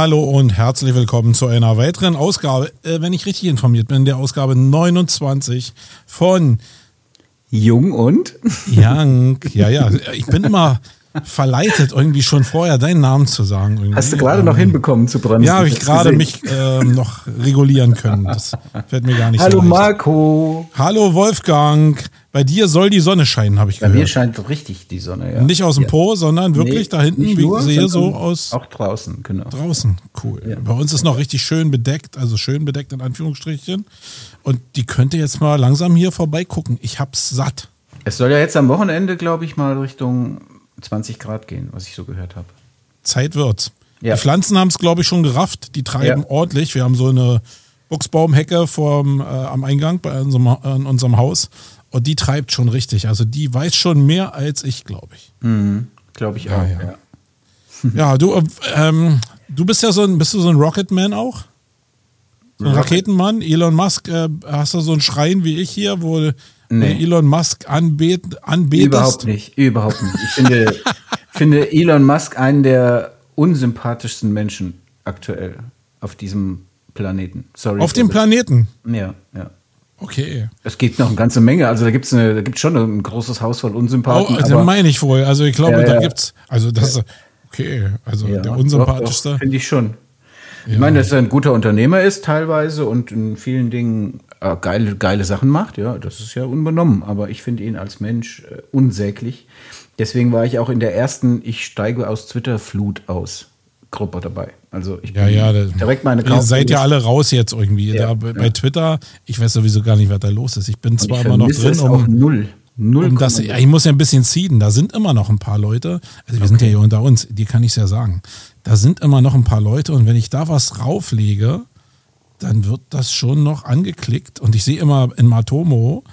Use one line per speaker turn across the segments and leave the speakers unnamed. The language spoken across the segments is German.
hallo und herzlich willkommen zu einer weiteren Ausgabe, äh, wenn ich richtig informiert bin, der Ausgabe 29 von
Jung und?
Young. Ja, ja, ich bin immer verleitet, irgendwie schon vorher deinen Namen zu sagen. Irgendwie.
Hast du gerade ähm, noch hinbekommen zu bremsen?
Ja, habe ich gerade mich ähm, noch regulieren können. Das fällt mir gar nicht
Hallo
so
Marco.
Hallo Wolfgang. Bei dir soll die Sonne scheinen, habe ich
Bei
gehört.
Bei mir scheint richtig die Sonne, ja.
Nicht aus dem Po, sondern wirklich nee, da hinten, wie ich sehe, so aus.
Auch draußen, genau.
Draußen, cool. Ja. Bei uns ist noch richtig schön bedeckt, also schön bedeckt in Anführungsstrichen. Und die könnte jetzt mal langsam hier vorbeigucken. Ich hab's satt.
Es soll ja jetzt am Wochenende, glaube ich, mal Richtung 20 Grad gehen, was ich so gehört habe.
Zeit wird's. Ja. Die Pflanzen haben es, glaube ich, schon gerafft. Die treiben ja. ordentlich. Wir haben so eine Buchsbaumhecke vorm, äh, am Eingang bei unserem, äh, in unserem Haus. Und die treibt schon richtig. Also die weiß schon mehr als ich, glaube ich.
Mhm, glaube ich auch. Ja,
ja. ja du, äh, ähm, du bist ja so ein, bist du so ein Rocketman auch? So ein Raketenmann? Elon Musk, äh, hast du so einen Schrein wie ich hier, wo nee. Elon Musk anbet, anbetest?
Überhaupt nicht, überhaupt nicht. Ich finde, finde Elon Musk einen der unsympathischsten Menschen aktuell auf diesem Planeten.
Sorry. Auf dem Planeten?
Ja, ja.
Okay.
Es gibt noch eine ganze Menge. Also da gibt es da gibt's schon ein großes Haus voll Unsympathen.
Oh, also meine ich wohl. Also ich glaube, ja, ja. da gibt's. Also das okay. Also ja, der unsympathischste.
Finde ich schon. Ich meine, dass er ein guter Unternehmer ist teilweise und in vielen Dingen äh, geile, geile Sachen macht. Ja, das ist ja unbenommen. Aber ich finde ihn als Mensch äh, unsäglich. Deswegen war ich auch in der ersten Ich steige aus Twitter-Flut aus. Gruppe dabei. Also ich
ja, ja,
direkt meine
Ihr seid ja alle raus jetzt irgendwie. Ja, da, bei ja. Twitter, ich weiß sowieso gar nicht, was da los ist. Ich bin Und zwar ich immer noch drin.
Um, auch null. Null
um das, ich muss ja ein bisschen ziehen. Da sind immer noch ein paar Leute. Also wir okay. sind ja hier unter uns, die kann ich ja sagen. Da sind immer noch ein paar Leute und wenn ich da was rauflege, dann wird das schon noch angeklickt. Und ich sehe immer in Matomo,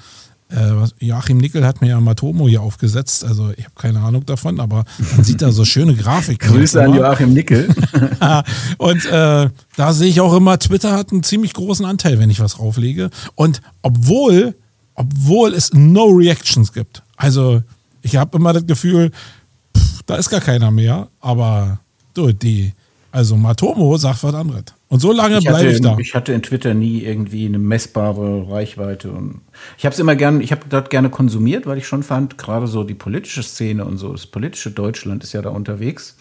äh, Joachim Nickel hat mir ja Matomo hier aufgesetzt, also ich habe keine Ahnung davon, aber man sieht da so schöne Grafiken.
Grüße an Joachim Nickel.
und äh, da sehe ich auch immer, Twitter hat einen ziemlich großen Anteil, wenn ich was rauflege. Und obwohl, obwohl es No Reactions gibt, also ich habe immer das Gefühl, pff, da ist gar keiner mehr, aber du, die, also Matomo sagt was anderes. Und so lange bleibe ich da.
Ich hatte in Twitter nie irgendwie eine messbare Reichweite. Und ich habe es immer gern, ich habe dort gerne konsumiert, weil ich schon fand, gerade so die politische Szene und so, das politische Deutschland ist ja da unterwegs.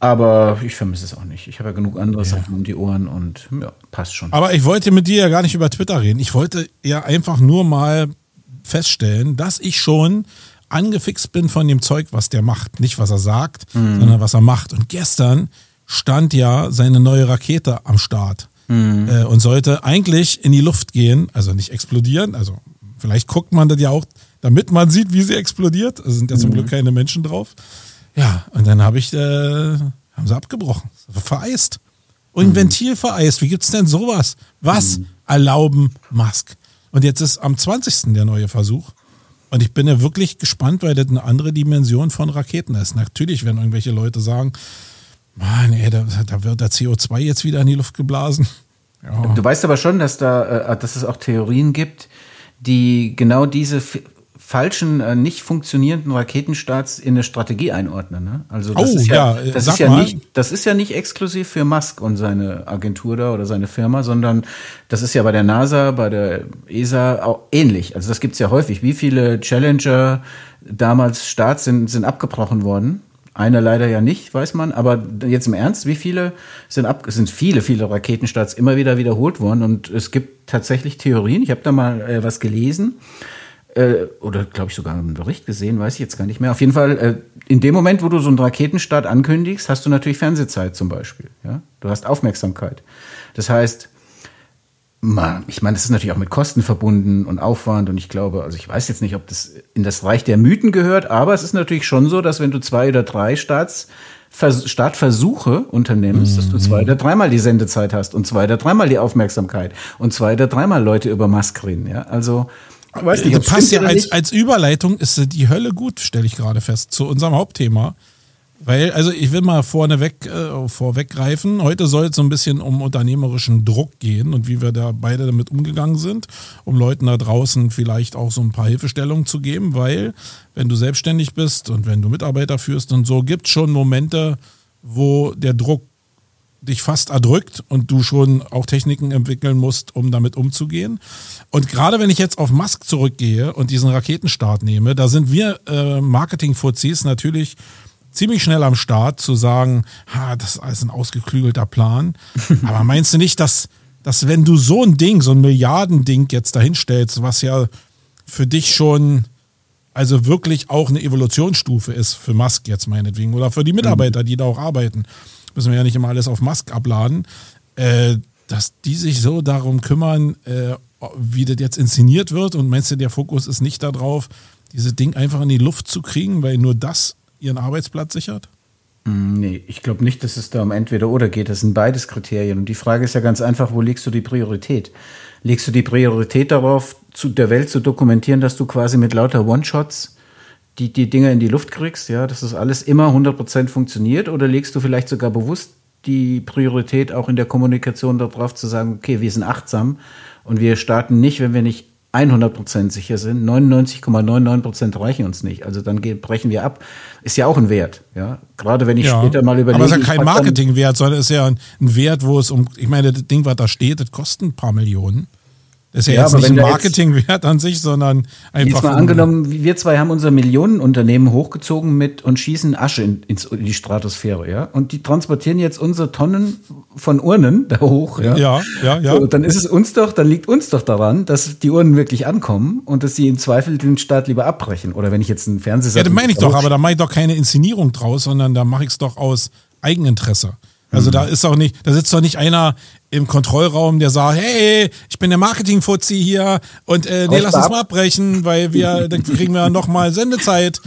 Aber ich vermisse es auch nicht. Ich habe ja genug andere ja. Sachen um die Ohren und ja, passt schon.
Aber ich wollte mit dir ja gar nicht über Twitter reden. Ich wollte ja einfach nur mal feststellen, dass ich schon angefixt bin von dem Zeug, was der macht. Nicht, was er sagt, mhm. sondern was er macht. Und gestern stand ja seine neue Rakete am Start mhm. äh, und sollte eigentlich in die Luft gehen, also nicht explodieren. Also vielleicht guckt man das ja auch, damit man sieht, wie sie explodiert. Es sind ja zum mhm. Glück keine Menschen drauf. Ja, und dann habe ich, äh, haben sie abgebrochen, vereist. Und ein mhm. Ventil vereist. Wie gibt's denn sowas? Was mhm. erlauben Musk? Und jetzt ist am 20. der neue Versuch. Und ich bin ja wirklich gespannt, weil das eine andere Dimension von Raketen ist. Natürlich werden irgendwelche Leute sagen, Mann, ey, da, da wird der CO2 jetzt wieder in die Luft geblasen.
Ja. Du weißt aber schon, dass da, äh, dass es auch Theorien gibt, die genau diese falschen, äh, nicht funktionierenden Raketenstarts in eine Strategie einordnen. Ne? Also das
oh,
ist
ja,
ja das ist ja nicht, das ist ja nicht exklusiv für Musk und seine Agentur da oder seine Firma, sondern das ist ja bei der NASA, bei der ESA auch ähnlich. Also das gibt's ja häufig. Wie viele Challenger damals Starts sind, sind abgebrochen worden? Einer leider ja nicht, weiß man. Aber jetzt im Ernst, wie viele sind ab? Sind viele, viele Raketenstarts immer wieder wiederholt worden. Und es gibt tatsächlich Theorien. Ich habe da mal äh, was gelesen äh, oder glaube ich sogar einen Bericht gesehen, weiß ich jetzt gar nicht mehr. Auf jeden Fall, äh, in dem Moment, wo du so einen Raketenstart ankündigst, hast du natürlich Fernsehzeit zum Beispiel. Ja? Du hast Aufmerksamkeit. Das heißt, ich meine, das ist natürlich auch mit Kosten verbunden und Aufwand und ich glaube, also ich weiß jetzt nicht, ob das in das Reich der Mythen gehört, aber es ist natürlich schon so, dass wenn du zwei oder drei Starts, Startversuche unternimmst, mhm. dass du zwei oder dreimal die Sendezeit hast und zwei oder dreimal die Aufmerksamkeit und zwei oder dreimal Leute über Musk reden, ja. Also,
weiß nicht, das passt ja als, als Überleitung ist die Hölle gut, stelle ich gerade fest, zu unserem Hauptthema. Weil, also ich will mal vorneweg, äh, vorweggreifen. Heute soll es so ein bisschen um unternehmerischen Druck gehen und wie wir da beide damit umgegangen sind, um Leuten da draußen vielleicht auch so ein paar Hilfestellungen zu geben, weil wenn du selbstständig bist und wenn du Mitarbeiter führst und so, gibt es schon Momente, wo der Druck dich fast erdrückt und du schon auch Techniken entwickeln musst, um damit umzugehen. Und gerade wenn ich jetzt auf Musk zurückgehe und diesen Raketenstart nehme, da sind wir äh, Marketing-Fuzis natürlich ziemlich schnell am Start zu sagen, ha, das ist alles ein ausgeklügelter Plan. Aber meinst du nicht, dass, dass wenn du so ein Ding, so ein Milliardending jetzt dahinstellst, was ja für dich schon also wirklich auch eine Evolutionsstufe ist für Musk jetzt meinetwegen oder für die Mitarbeiter, die da auch arbeiten, müssen wir ja nicht immer alles auf Musk abladen, äh, dass die sich so darum kümmern, äh, wie das jetzt inszeniert wird und meinst du, der Fokus ist nicht darauf, dieses Ding einfach in die Luft zu kriegen, weil nur das ihren Arbeitsplatz sichert?
Mm, nee, ich glaube nicht, dass es da um entweder oder geht. Das sind beides Kriterien. Und die Frage ist ja ganz einfach, wo legst du die Priorität? Legst du die Priorität darauf, zu der Welt zu dokumentieren, dass du quasi mit lauter One-Shots die, die Dinge in die Luft kriegst, ja, dass das alles immer 100% funktioniert? Oder legst du vielleicht sogar bewusst die Priorität auch in der Kommunikation darauf zu sagen, okay, wir sind achtsam und wir starten nicht, wenn wir nicht 100% sicher sind. 99,99% reichen uns nicht. Also dann brechen wir ab. Ist ja auch ein Wert. Ja, gerade wenn ich ja, später mal überlege.
Aber es ist ja kein Marketingwert, sondern es ist ja ein, Wert, wo es um, ich meine, das Ding, was da steht, das kostet ein paar Millionen. Ist ja, ja jetzt nicht ein Marketingwert an sich, sondern einfach. Jetzt
mal angenommen, wir zwei haben unser Millionenunternehmen hochgezogen mit und schießen Asche in, in, die Stratosphäre, ja. Und die transportieren jetzt unsere Tonnen von Urnen da hoch, ja.
Ja, ja, ja.
So, dann ist es uns doch, dann liegt uns doch daran, dass die Urnen wirklich ankommen und dass sie im Zweifel den Staat lieber abbrechen. Oder wenn ich jetzt einen Fernseher.
Ja, das meine ich doch, aber da mache ich doch keine Inszenierung draus, sondern da mache ich es doch aus Eigeninteresse. Also mhm. da ist auch nicht, da sitzt doch nicht einer im Kontrollraum, der sagt, hey, ich bin der Marketing-Fuzzi hier und äh, nee, lass uns mal abbrechen, weil wir, dann kriegen wir noch mal Sendezeit.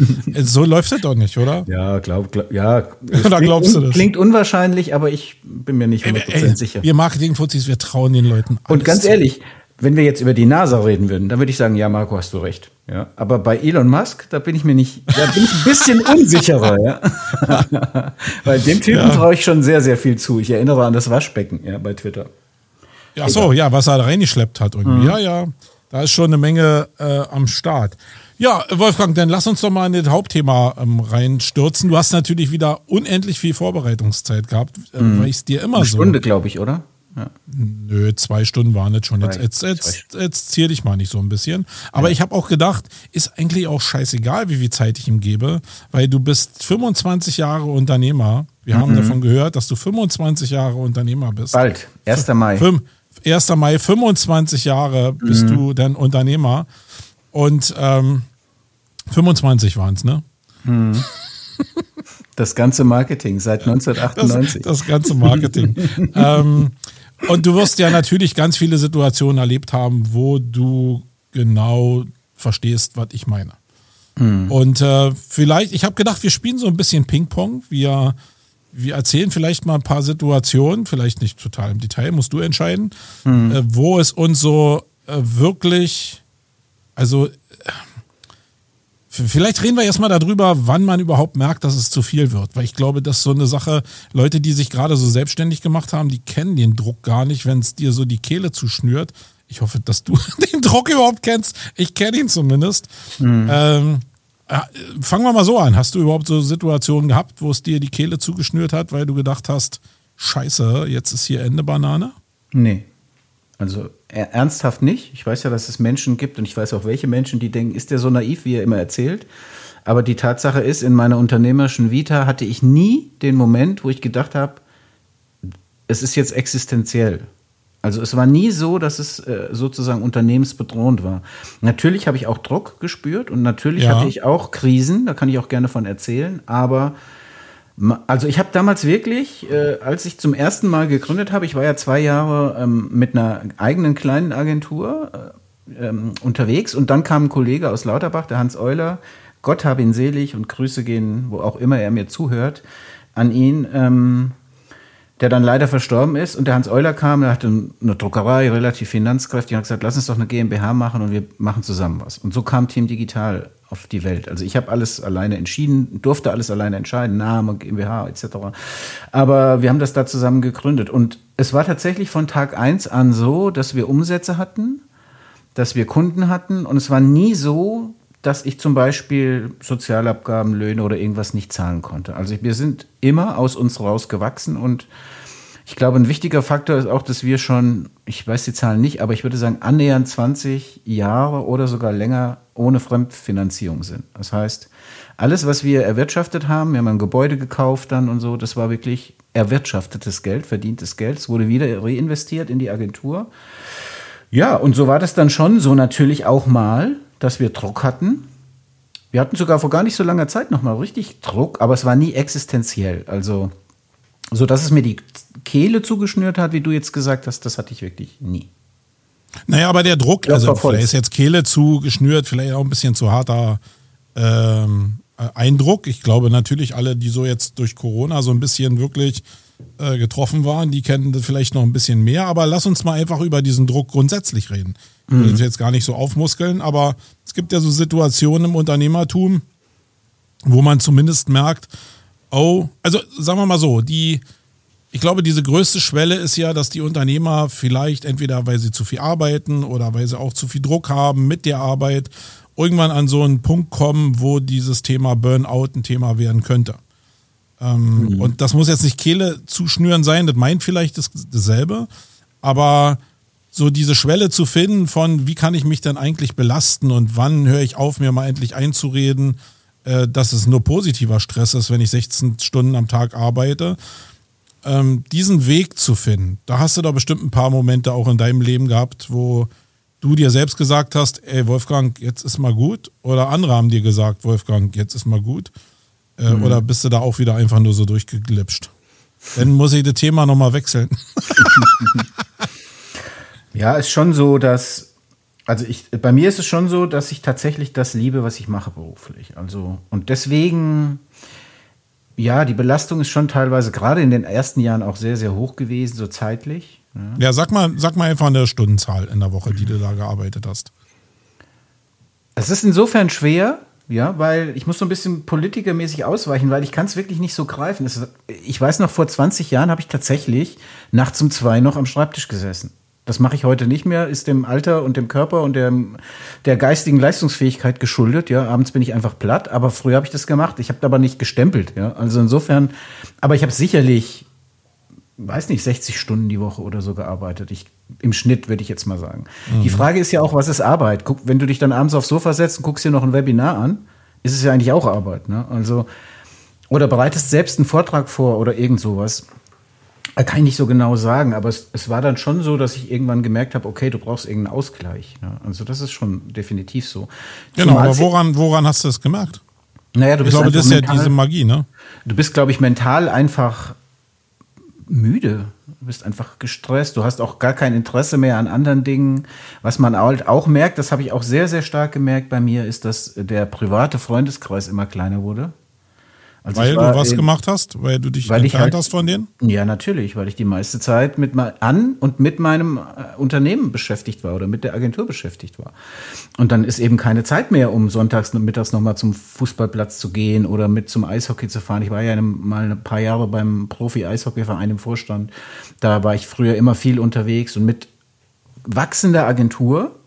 so läuft das doch nicht, oder?
Ja, glaub, glaub ja.
da glaubst du das.
Klingt unwahrscheinlich, aber ich bin mir nicht 100% sicher.
Wir Marketing-Fuzzis, wir trauen den Leuten
Und ganz ehrlich, wenn wir jetzt über die NASA reden würden, dann würde ich sagen, ja, Marco, hast du recht. Ja, aber bei Elon Musk, da bin ich mir nicht, da bin ich ein bisschen unsicherer, ja. Weil dem Typen ja. traue ich schon sehr, sehr viel zu. Ich erinnere an das Waschbecken, ja, bei Twitter.
Ja, so, ja, was er da reingeschleppt hat irgendwie. Mhm. Ja, ja, da ist schon eine Menge äh, am Start. Ja, Wolfgang, dann lass uns doch mal in das Hauptthema ähm, reinstürzen. Du hast natürlich wieder unendlich viel Vorbereitungszeit gehabt, äh, mhm. weil ich es dir immer
eine
so.
Stunde, glaube ich, oder?
Ja. Nö, zwei Stunden waren es schon. Jetzt, jetzt, jetzt, jetzt zier dich mal nicht so ein bisschen. Aber ja. ich habe auch gedacht, ist eigentlich auch scheißegal, wie viel Zeit ich ihm gebe, weil du bist 25 Jahre Unternehmer. Wir mhm. haben davon gehört, dass du 25 Jahre Unternehmer bist.
Bald, 1. Mai.
1. Mai, 25 Jahre bist mhm. du dann Unternehmer. Und ähm, 25 waren es, ne?
Mhm. Das ganze Marketing seit 1998.
Das, das ganze Marketing. ähm, und du wirst ja natürlich ganz viele Situationen erlebt haben, wo du genau verstehst, was ich meine. Mhm. Und äh, vielleicht, ich habe gedacht, wir spielen so ein bisschen Ping-Pong. Wir, wir erzählen vielleicht mal ein paar Situationen, vielleicht nicht total im Detail, musst du entscheiden, mhm. äh, wo es uns so äh, wirklich, also Vielleicht reden wir erstmal darüber, wann man überhaupt merkt, dass es zu viel wird. Weil ich glaube, dass so eine Sache, Leute, die sich gerade so selbstständig gemacht haben, die kennen den Druck gar nicht, wenn es dir so die Kehle zuschnürt. Ich hoffe, dass du den Druck überhaupt kennst. Ich kenne ihn zumindest. Mhm. Ähm, äh, fangen wir mal so an. Hast du überhaupt so Situationen gehabt, wo es dir die Kehle zugeschnürt hat, weil du gedacht hast, scheiße, jetzt ist hier Ende Banane?
Nee. Also ernsthaft nicht. Ich weiß ja, dass es Menschen gibt und ich weiß auch, welche Menschen, die denken, ist der so naiv, wie er immer erzählt. Aber die Tatsache ist, in meiner unternehmerischen Vita hatte ich nie den Moment, wo ich gedacht habe, es ist jetzt existenziell. Also es war nie so, dass es äh, sozusagen unternehmensbedrohend war. Natürlich habe ich auch Druck gespürt und natürlich ja. hatte ich auch Krisen, da kann ich auch gerne von erzählen, aber also ich habe damals wirklich, äh, als ich zum ersten Mal gegründet habe, ich war ja zwei Jahre ähm, mit einer eigenen kleinen Agentur äh, ähm, unterwegs und dann kam ein Kollege aus Lauterbach, der Hans Euler, Gott habe ihn selig und Grüße gehen, wo auch immer er mir zuhört, an ihn, ähm, der dann leider verstorben ist und der Hans Euler kam, der hatte eine Druckerei, relativ finanzkräftig, und hat gesagt, lass uns doch eine GmbH machen und wir machen zusammen was. Und so kam Team Digital auf die Welt. Also ich habe alles alleine entschieden, durfte alles alleine entscheiden, Name, GmbH etc. Aber wir haben das da zusammen gegründet. Und es war tatsächlich von Tag eins an so, dass wir Umsätze hatten, dass wir Kunden hatten. Und es war nie so, dass ich zum Beispiel Sozialabgaben, Löhne oder irgendwas nicht zahlen konnte. Also wir sind immer aus uns raus gewachsen und Ich glaube, ein wichtiger Faktor ist auch, dass wir schon, ich weiß die Zahlen nicht, aber ich würde sagen, annähernd 20 Jahre oder sogar länger ohne Fremdfinanzierung sind. Das heißt, alles, was wir erwirtschaftet haben, wir haben ein Gebäude gekauft dann und so, das war wirklich erwirtschaftetes Geld, verdientes Geld. Es wurde wieder reinvestiert in die Agentur. Ja, und so war das dann schon so natürlich auch mal, dass wir Druck hatten. Wir hatten sogar vor gar nicht so langer Zeit nochmal richtig Druck, aber es war nie existenziell. Also, so dass es mir die Kehle zugeschnürt hat, wie du jetzt gesagt hast, das hatte ich wirklich nie.
Naja, aber der Druck, ja, also vielleicht ist jetzt Kehle zugeschnürt, vielleicht auch ein bisschen zu harter ähm, Eindruck. Ich glaube natürlich alle, die so jetzt durch Corona so ein bisschen wirklich äh, getroffen waren, die kennen das vielleicht noch ein bisschen mehr. Aber lass uns mal einfach über diesen Druck grundsätzlich reden. Ich will mhm. jetzt gar nicht so aufmuskeln, aber es gibt ja so Situationen im Unternehmertum, wo man zumindest merkt, oh, also sagen wir mal so, die, ich glaube, diese größte Schwelle ist ja, dass die Unternehmer vielleicht entweder, weil sie zu viel arbeiten oder weil sie auch zu viel Druck haben mit der Arbeit, irgendwann an so einen Punkt kommen, wo dieses Thema Burnout ein Thema werden könnte. Ähm, mhm. Und das muss jetzt nicht Kehle zuschnüren sein, das meint vielleicht das, dasselbe, aber so diese Schwelle zu finden von, wie kann ich mich denn eigentlich belasten und wann höre ich auf, mir mal endlich einzureden, äh, dass es nur positiver Stress ist, wenn ich 16 Stunden am Tag arbeite ähm, diesen Weg zu finden, da hast du doch bestimmt ein paar Momente auch in deinem Leben gehabt, wo du dir selbst gesagt hast, ey Wolfgang, jetzt ist mal gut. Oder andere haben dir gesagt, Wolfgang, jetzt ist mal gut. Äh, mhm. Oder bist du da auch wieder einfach nur so durchgeglitscht? Dann muss ich das Thema nochmal wechseln.
ja, ist schon so, dass, also ich, bei mir ist es schon so, dass ich tatsächlich das liebe, was ich mache beruflich. Also, und deswegen ja, die Belastung ist schon teilweise gerade in den ersten Jahren auch sehr, sehr hoch gewesen, so zeitlich.
Ja, ja sag, mal, sag mal einfach eine Stundenzahl in der Woche, die du da gearbeitet hast.
Es ist insofern schwer, ja, weil ich muss so ein bisschen politikermäßig ausweichen, weil ich kann es wirklich nicht so greifen. Es, ich weiß noch, vor 20 Jahren habe ich tatsächlich nachts um zwei noch am Schreibtisch gesessen. Das mache ich heute nicht mehr, ist dem Alter und dem Körper und der, der geistigen Leistungsfähigkeit geschuldet. Ja, abends bin ich einfach platt, aber früher habe ich das gemacht. Ich habe aber nicht gestempelt. Ja, also insofern, aber ich habe sicherlich, weiß nicht, 60 Stunden die Woche oder so gearbeitet. Ich, Im Schnitt würde ich jetzt mal sagen. Mhm. Die Frage ist ja auch, was ist Arbeit? Guck, wenn du dich dann abends aufs Sofa setzt und guckst dir noch ein Webinar an, ist es ja eigentlich auch Arbeit. Ne? Also, oder bereitest selbst einen Vortrag vor oder irgend sowas. Kann ich nicht so genau sagen, aber es, es war dann schon so, dass ich irgendwann gemerkt habe, okay, du brauchst irgendeinen Ausgleich. Ne? Also das ist schon definitiv so.
Genau, Zumal aber woran, woran hast du das gemerkt?
Naja, du
ich
bist
glaube, das ist mental, ja diese Magie, ne?
Du bist, glaube ich, mental einfach müde. Du bist einfach gestresst. Du hast auch gar kein Interesse mehr an anderen Dingen. Was man halt auch merkt, das habe ich auch sehr, sehr stark gemerkt bei mir, ist, dass der private Freundeskreis immer kleiner wurde.
Also weil du was in, gemacht hast? Weil du dich weil entfernt halt, hast von denen?
Ja, natürlich, weil ich die meiste Zeit mit an und mit meinem äh, Unternehmen beschäftigt war oder mit der Agentur beschäftigt war. Und dann ist eben keine Zeit mehr, um sonntags und mittags nochmal zum Fußballplatz zu gehen oder mit zum Eishockey zu fahren. Ich war ja mal ein paar Jahre beim Profi-Eishockeyverein im Vorstand. Da war ich früher immer viel unterwegs und mit wachsender Agentur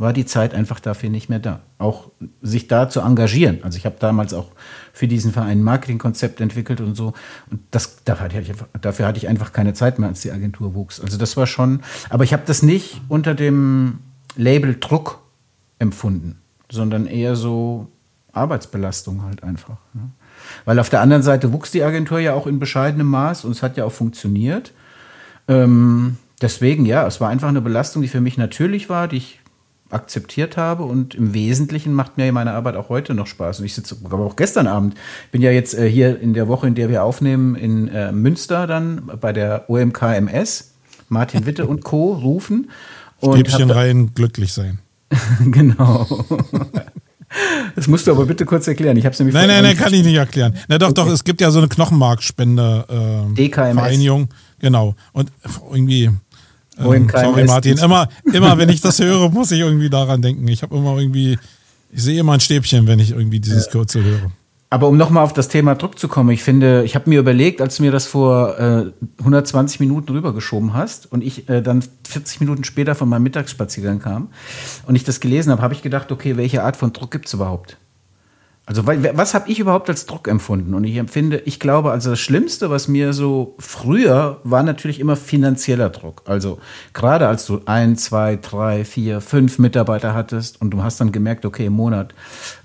war die Zeit einfach dafür nicht mehr da. Auch sich da zu engagieren. Also ich habe damals auch für diesen Verein ein Marketingkonzept entwickelt und so. Und das, dafür, hatte ich einfach, dafür hatte ich einfach keine Zeit mehr, als die Agentur wuchs. Also das war schon, aber ich habe das nicht unter dem Label Druck empfunden, sondern eher so Arbeitsbelastung halt einfach. Ne? Weil auf der anderen Seite wuchs die Agentur ja auch in bescheidenem Maß und es hat ja auch funktioniert. Ähm, deswegen, ja, es war einfach eine Belastung, die für mich natürlich war, die ich akzeptiert habe und im Wesentlichen macht mir meine Arbeit auch heute noch Spaß. Und ich sitze aber auch gestern Abend, bin ja jetzt äh, hier in der Woche, in der wir aufnehmen, in äh, Münster dann bei der OMKMS, Martin Witte und Co. rufen.
Und Stäbchen rein, glücklich sein.
genau. Das musst du aber bitte kurz erklären. Ich habe nämlich
Nein, nein, nein, kann ich nicht erklären. Na doch, okay. doch, es gibt ja so eine Knochenmarkspende äh, DKMS. Vereinigung. Genau. Und irgendwie ähm, sorry, Martin. Immer, immer, wenn ich das höre, muss ich irgendwie daran denken. Ich habe immer irgendwie, ich sehe immer ein Stäbchen, wenn ich irgendwie dieses ja. Kürzel höre.
Aber um nochmal auf das Thema Druck zu kommen, ich finde, ich habe mir überlegt, als du mir das vor äh, 120 Minuten rübergeschoben hast und ich äh, dann 40 Minuten später von meinem Mittagsspaziergang kam und ich das gelesen habe, habe ich gedacht, okay, welche Art von Druck gibt es überhaupt? Also was habe ich überhaupt als Druck empfunden? Und ich empfinde, ich glaube, also das Schlimmste, was mir so früher war natürlich immer finanzieller Druck. Also gerade als du ein, zwei, drei, vier, fünf Mitarbeiter hattest und du hast dann gemerkt, okay, im Monat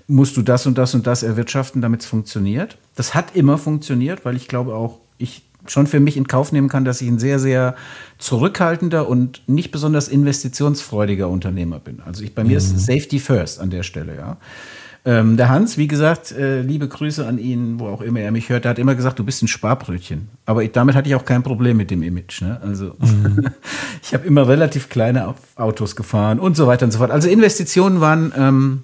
musst du das und das und das erwirtschaften, damit es funktioniert. Das hat immer funktioniert, weil ich glaube auch, ich schon für mich in Kauf nehmen kann, dass ich ein sehr, sehr zurückhaltender und nicht besonders investitionsfreudiger Unternehmer bin. Also ich, bei mir ist mhm. Safety First an der Stelle, ja. Ähm, der Hans, wie gesagt, äh, liebe Grüße an ihn, wo auch immer er mich hört, der hat immer gesagt, du bist ein Sparbrötchen. Aber ich, damit hatte ich auch kein Problem mit dem Image. Ne? Also mhm. ich habe immer relativ kleine Autos gefahren und so weiter und so fort. Also Investitionen waren ähm,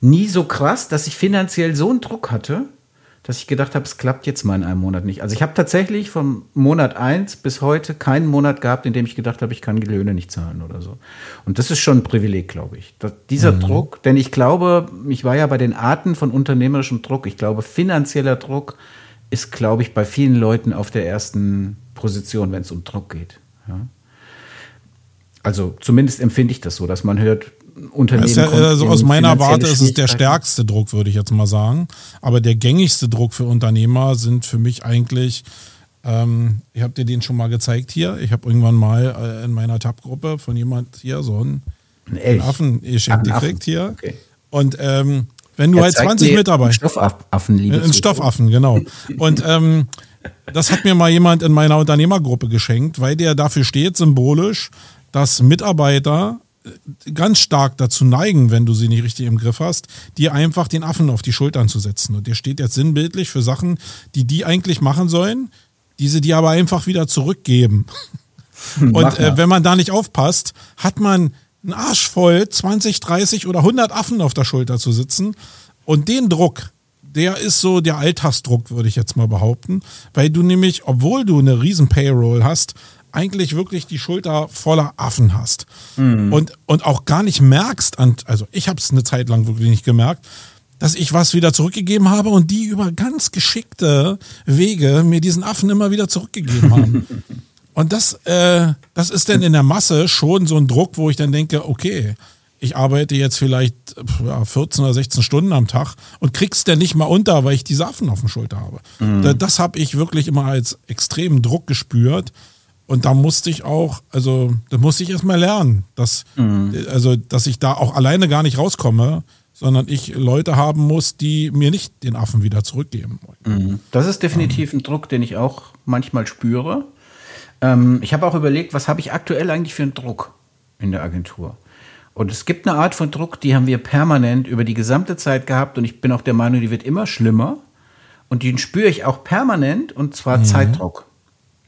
nie so krass, dass ich finanziell so einen Druck hatte, dass ich gedacht habe, es klappt jetzt mal in einem Monat nicht. Also ich habe tatsächlich vom Monat 1 bis heute keinen Monat gehabt, in dem ich gedacht habe, ich kann die Löhne nicht zahlen oder so. Und das ist schon ein Privileg, glaube ich. Das, dieser mhm. Druck, denn ich glaube, ich war ja bei den Arten von unternehmerischem Druck, ich glaube, finanzieller Druck ist, glaube ich, bei vielen Leuten auf der ersten Position, wenn es um Druck geht. Ja? Also zumindest empfinde ich das so, dass man hört, Unternehmen.
Ja, also aus meiner Warte ist es der stärkste Druck, würde ich jetzt mal sagen. Aber der gängigste Druck für Unternehmer sind für mich eigentlich, ähm, ich habe dir den schon mal gezeigt hier. Ich habe irgendwann mal äh, in meiner Tab-Gruppe von jemand hier so einen, einen Affen geschenkt gekriegt hier. Okay. Und ähm, wenn du er halt 20 Mitarbeiter.
Stoffaffen, liebe
Ein Stoffaffen, genau. Und ähm, das hat mir mal jemand in meiner Unternehmergruppe geschenkt, weil der dafür steht, symbolisch, dass Mitarbeiter ganz stark dazu neigen, wenn du sie nicht richtig im Griff hast, dir einfach den Affen auf die Schultern zu setzen. Und der steht jetzt sinnbildlich für Sachen, die die eigentlich machen sollen, die sie dir aber einfach wieder zurückgeben. Und äh, wenn man da nicht aufpasst, hat man einen Arsch voll 20, 30 oder 100 Affen auf der Schulter zu sitzen. Und den Druck, der ist so der Alltagsdruck, würde ich jetzt mal behaupten, weil du nämlich, obwohl du eine riesen Payroll hast, eigentlich wirklich die Schulter voller Affen hast mhm. und, und auch gar nicht merkst, also ich habe es eine Zeit lang wirklich nicht gemerkt, dass ich was wieder zurückgegeben habe und die über ganz geschickte Wege mir diesen Affen immer wieder zurückgegeben haben. und das, äh, das ist dann in der Masse schon so ein Druck, wo ich dann denke, okay, ich arbeite jetzt vielleicht ja, 14 oder 16 Stunden am Tag und krieg's denn nicht mal unter, weil ich diese Affen auf der Schulter habe. Mhm. Das habe ich wirklich immer als extremen Druck gespürt. Und da musste ich auch, also da musste ich erstmal lernen, dass, mhm. also, dass ich da auch alleine gar nicht rauskomme, sondern ich Leute haben muss, die mir nicht den Affen wieder zurückgeben wollen.
Mhm. Das ist definitiv ein Druck, den ich auch manchmal spüre. Ähm, ich habe auch überlegt, was habe ich aktuell eigentlich für einen Druck in der Agentur? Und es gibt eine Art von Druck, die haben wir permanent über die gesamte Zeit gehabt und ich bin auch der Meinung, die wird immer schlimmer. Und den spüre ich auch permanent und zwar mhm. Zeitdruck.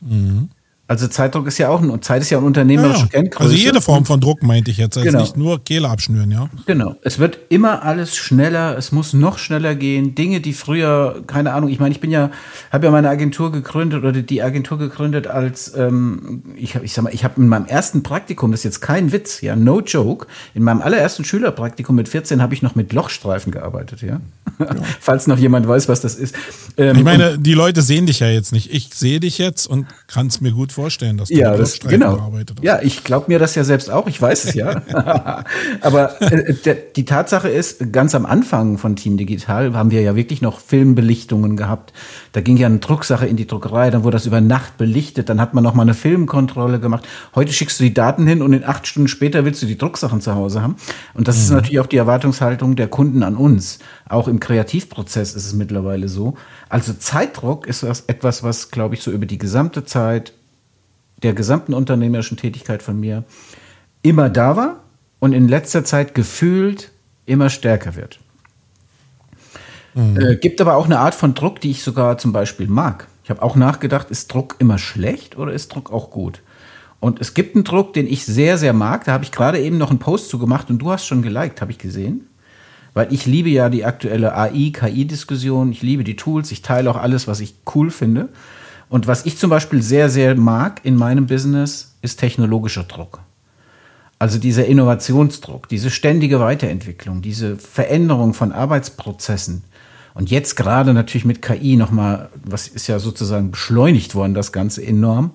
Mhm. Also Zeitdruck ist ja auch ein, Zeit ist ja ein unternehmerische ja,
Kenngröße. Also jede Form von Druck meinte ich jetzt, also genau. nicht nur Kehle abschnüren, ja.
Genau. Es wird immer alles schneller, es muss noch schneller gehen. Dinge, die früher, keine Ahnung, ich meine, ich bin ja, habe ja meine Agentur gegründet oder die Agentur gegründet als, ähm, ich, ich sag mal, ich habe in meinem ersten Praktikum, das ist jetzt kein Witz, ja, no joke, in meinem allerersten Schülerpraktikum mit 14 habe ich noch mit Lochstreifen gearbeitet, ja. ja. Falls noch jemand weiß, was das ist.
Ähm, ich meine, die Leute sehen dich ja jetzt nicht. Ich sehe dich jetzt und kann es mir gut vorstellen vorstellen, dass du
ja, das, genau. gearbeitet hast. Ja, ich glaube mir das ja selbst auch, ich weiß es ja. Aber äh, der, die Tatsache ist, ganz am Anfang von Team Digital haben wir ja wirklich noch Filmbelichtungen gehabt. Da ging ja eine Drucksache in die Druckerei, dann wurde das über Nacht belichtet, dann hat man noch mal eine Filmkontrolle gemacht. Heute schickst du die Daten hin und in acht Stunden später willst du die Drucksachen zu Hause haben. Und das mhm. ist natürlich auch die Erwartungshaltung der Kunden an uns. Auch im Kreativprozess ist es mittlerweile so. Also Zeitdruck ist etwas, was, glaube ich, so über die gesamte Zeit der gesamten unternehmerischen Tätigkeit von mir immer da war und in letzter Zeit gefühlt immer stärker wird. Mhm. Äh, gibt aber auch eine Art von Druck, die ich sogar zum Beispiel mag. Ich habe auch nachgedacht, ist Druck immer schlecht oder ist Druck auch gut? Und es gibt einen Druck, den ich sehr, sehr mag. Da habe ich gerade eben noch einen Post zu gemacht und du hast schon geliked, habe ich gesehen. Weil ich liebe ja die aktuelle AI, KI-Diskussion. Ich liebe die Tools. Ich teile auch alles, was ich cool finde. Und was ich zum Beispiel sehr, sehr mag in meinem Business, ist technologischer Druck. Also dieser Innovationsdruck, diese ständige Weiterentwicklung, diese Veränderung von Arbeitsprozessen. Und jetzt gerade natürlich mit KI nochmal, was ist ja sozusagen beschleunigt worden, das Ganze enorm.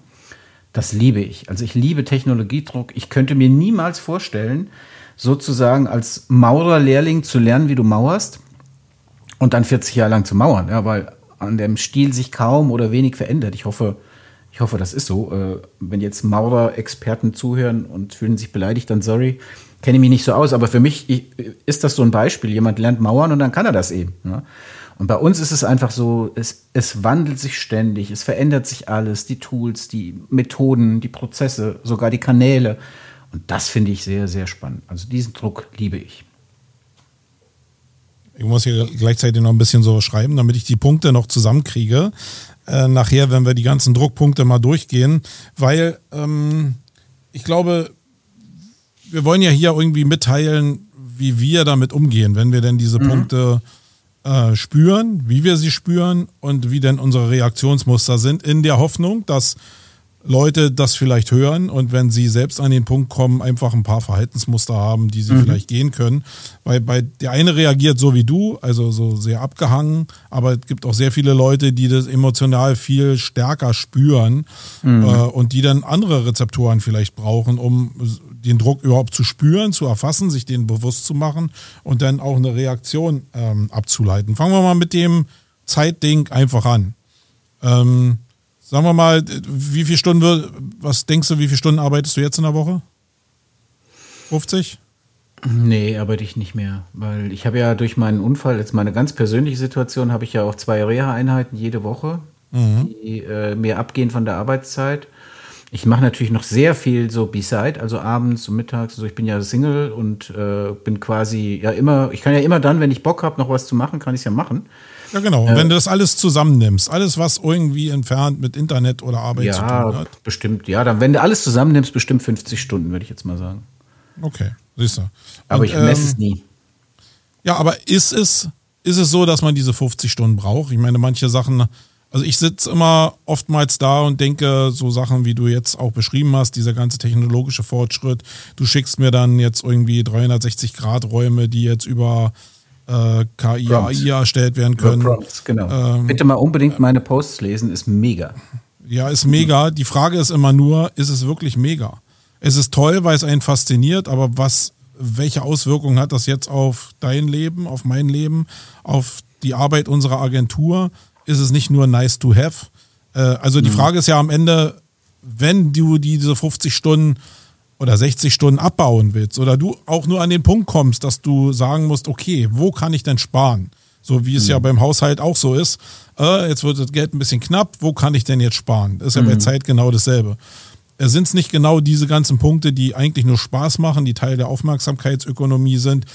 Das liebe ich. Also ich liebe Technologiedruck. Ich könnte mir niemals vorstellen, sozusagen als Maurerlehrling zu lernen, wie du mauerst und dann 40 Jahre lang zu mauern, ja, weil an dem Stil sich kaum oder wenig verändert. Ich hoffe, ich hoffe, das ist so. Äh, wenn jetzt Maurer-Experten zuhören und fühlen sich beleidigt, dann sorry, kenne ich mich nicht so aus. Aber für mich ich, ist das so ein Beispiel. Jemand lernt Mauern und dann kann er das eben. Ne? Und bei uns ist es einfach so, es, es wandelt sich ständig, es verändert sich alles, die Tools, die Methoden, die Prozesse, sogar die Kanäle. Und das finde ich sehr, sehr spannend. Also diesen Druck liebe ich.
Ich muss hier gleichzeitig noch ein bisschen so schreiben, damit ich die Punkte noch zusammenkriege. Äh, nachher, wenn wir die ganzen Druckpunkte mal durchgehen, weil ähm, ich glaube, wir wollen ja hier irgendwie mitteilen, wie wir damit umgehen, wenn wir denn diese mhm. Punkte äh, spüren, wie wir sie spüren und wie denn unsere Reaktionsmuster sind, in der Hoffnung, dass Leute das vielleicht hören und wenn sie selbst an den Punkt kommen, einfach ein paar Verhaltensmuster haben, die sie mhm. vielleicht gehen können. Weil bei der eine reagiert so wie du, also so sehr abgehangen, aber es gibt auch sehr viele Leute, die das emotional viel stärker spüren mhm. äh, und die dann andere Rezeptoren vielleicht brauchen, um den Druck überhaupt zu spüren, zu erfassen, sich den bewusst zu machen und dann auch eine Reaktion ähm, abzuleiten. Fangen wir mal mit dem Zeitding einfach an. Ähm, Sagen wir mal, wie viele Stunden, was denkst du, wie viele Stunden arbeitest du jetzt in der Woche? 50?
Nee, arbeite ich nicht mehr, weil ich habe ja durch meinen Unfall, jetzt meine ganz persönliche Situation, habe ich ja auch zwei Reha-Einheiten jede Woche, mhm. die äh, mir abgehen von der Arbeitszeit. Ich mache natürlich noch sehr viel so B-Side, also abends und mittags. Also ich bin ja Single und äh, bin quasi ja immer, ich kann ja immer dann, wenn ich Bock habe, noch was zu machen, kann ich es ja machen.
Ja, genau. Und äh, wenn du das alles zusammennimmst, alles, was irgendwie entfernt mit Internet oder Arbeit
ja,
zu tun hat.
Bestimmt, ja, dann, wenn du alles zusammennimmst, bestimmt 50 Stunden, würde ich jetzt mal sagen.
Okay, siehst du.
Aber ich messe ähm, es nie.
Ja, aber ist es, ist es so, dass man diese 50 Stunden braucht? Ich meine, manche Sachen, also ich sitze immer oftmals da und denke, so Sachen, wie du jetzt auch beschrieben hast, dieser ganze technologische Fortschritt, du schickst mir dann jetzt irgendwie 360-Grad-Räume, die jetzt über äh, KI, AI erstellt werden können. Prompts,
genau. Ähm, Bitte mal unbedingt meine Posts lesen, ist mega.
Ja, ist mega. Die Frage ist immer nur, ist es wirklich mega? Es ist toll, weil es einen fasziniert, aber was, welche Auswirkungen hat das jetzt auf dein Leben, auf mein Leben, auf die Arbeit unserer Agentur? Ist es nicht nur nice to have? Äh, also die mhm. Frage ist ja am Ende, wenn du diese 50 Stunden oder 60 Stunden abbauen willst oder du auch nur an den Punkt kommst, dass du sagen musst, okay, wo kann ich denn sparen? So wie es mhm. ja beim Haushalt auch so ist. Äh, jetzt wird das Geld ein bisschen knapp, wo kann ich denn jetzt sparen? Das ist ja mhm. bei Zeit genau dasselbe. Äh, Sind es nicht genau diese ganzen Punkte, die eigentlich nur Spaß machen, die Teil der Aufmerksamkeitsökonomie sind,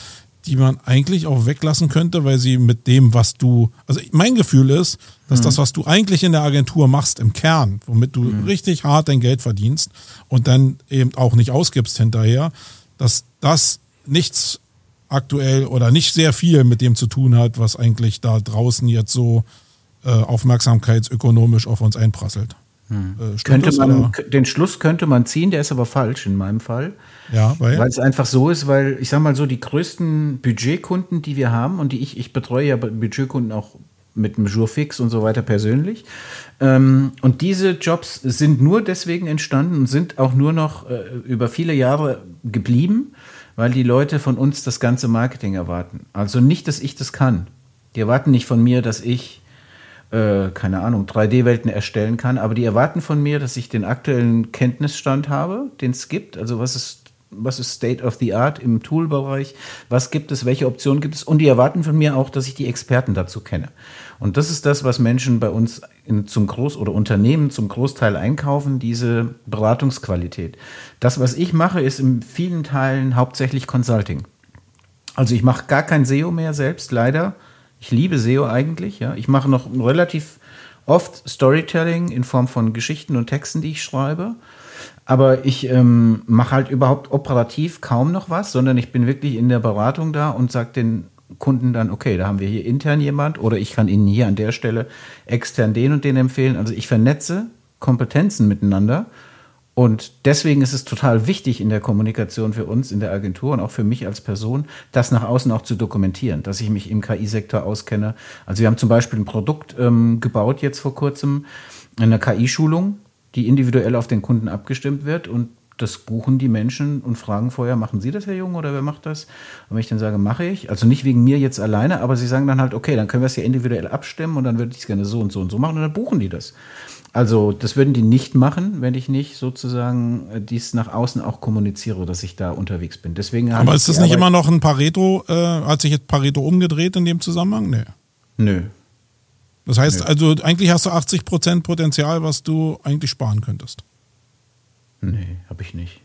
die man eigentlich auch weglassen könnte, weil sie mit dem, was du, also mein Gefühl ist, dass mhm. das, was du eigentlich in der Agentur machst, im Kern, womit du mhm. richtig hart dein Geld verdienst und dann eben auch nicht ausgibst hinterher, dass das nichts aktuell oder nicht sehr viel mit dem zu tun hat, was eigentlich da draußen jetzt so äh, aufmerksamkeitsökonomisch auf uns einprasselt.
Hm. Äh, könnte man, den Schluss könnte man ziehen, der ist aber falsch in meinem Fall.
Ja,
weil? Weil es einfach so ist, weil ich sag mal so, die größten Budgetkunden, die wir haben und die ich, ich betreue ja Budgetkunden auch mit dem Jourfix und so weiter persönlich. Ähm, und diese Jobs sind nur deswegen entstanden und sind auch nur noch äh, über viele Jahre geblieben, weil die Leute von uns das ganze Marketing erwarten. Also nicht, dass ich das kann. Die erwarten nicht von mir, dass ich äh, keine Ahnung, 3D-Welten erstellen kann, aber die erwarten von mir, dass ich den aktuellen Kenntnisstand habe, den es gibt. Also was ist, was ist State of the Art im Toolbereich? Was gibt es? Welche Optionen gibt es? Und die erwarten von mir auch, dass ich die Experten dazu kenne. Und das ist das, was Menschen bei uns in, zum Groß- oder Unternehmen zum Großteil einkaufen, diese Beratungsqualität. Das, was ich mache, ist in vielen Teilen hauptsächlich Consulting. Also ich mache gar kein SEO mehr selbst, leider ich liebe SEO eigentlich, ja. Ich mache noch relativ oft Storytelling in Form von Geschichten und Texten, die ich schreibe. Aber ich ähm, mache halt überhaupt operativ kaum noch was, sondern ich bin wirklich in der Beratung da und sage den Kunden dann, okay, da haben wir hier intern jemand oder ich kann Ihnen hier an der Stelle extern den und den empfehlen. Also ich vernetze Kompetenzen miteinander und deswegen ist es total wichtig in der Kommunikation für uns in der Agentur und auch für mich als Person, das nach außen auch zu dokumentieren, dass ich mich im KI-Sektor auskenne. Also wir haben zum Beispiel ein Produkt ähm, gebaut jetzt vor kurzem, eine KI-Schulung, die individuell auf den Kunden abgestimmt wird und das buchen die Menschen und fragen vorher, machen Sie das, Herr Jung, oder wer macht das? Und wenn ich dann sage, mache ich, also nicht wegen mir jetzt alleine, aber sie sagen dann halt, okay, dann können wir es ja individuell abstimmen und dann würde ich es gerne so und so und so machen und dann buchen die das. Also das würden die nicht machen, wenn ich nicht sozusagen äh, dies nach außen auch kommuniziere, dass ich da unterwegs bin. Deswegen
Aber ist das nicht Arbeit immer noch ein Pareto, äh, hat sich jetzt Pareto umgedreht in dem Zusammenhang? Nee.
Nö.
Das heißt Nö. also, eigentlich hast du 80% Potenzial, was du eigentlich sparen könntest.
Nee, habe ich nicht.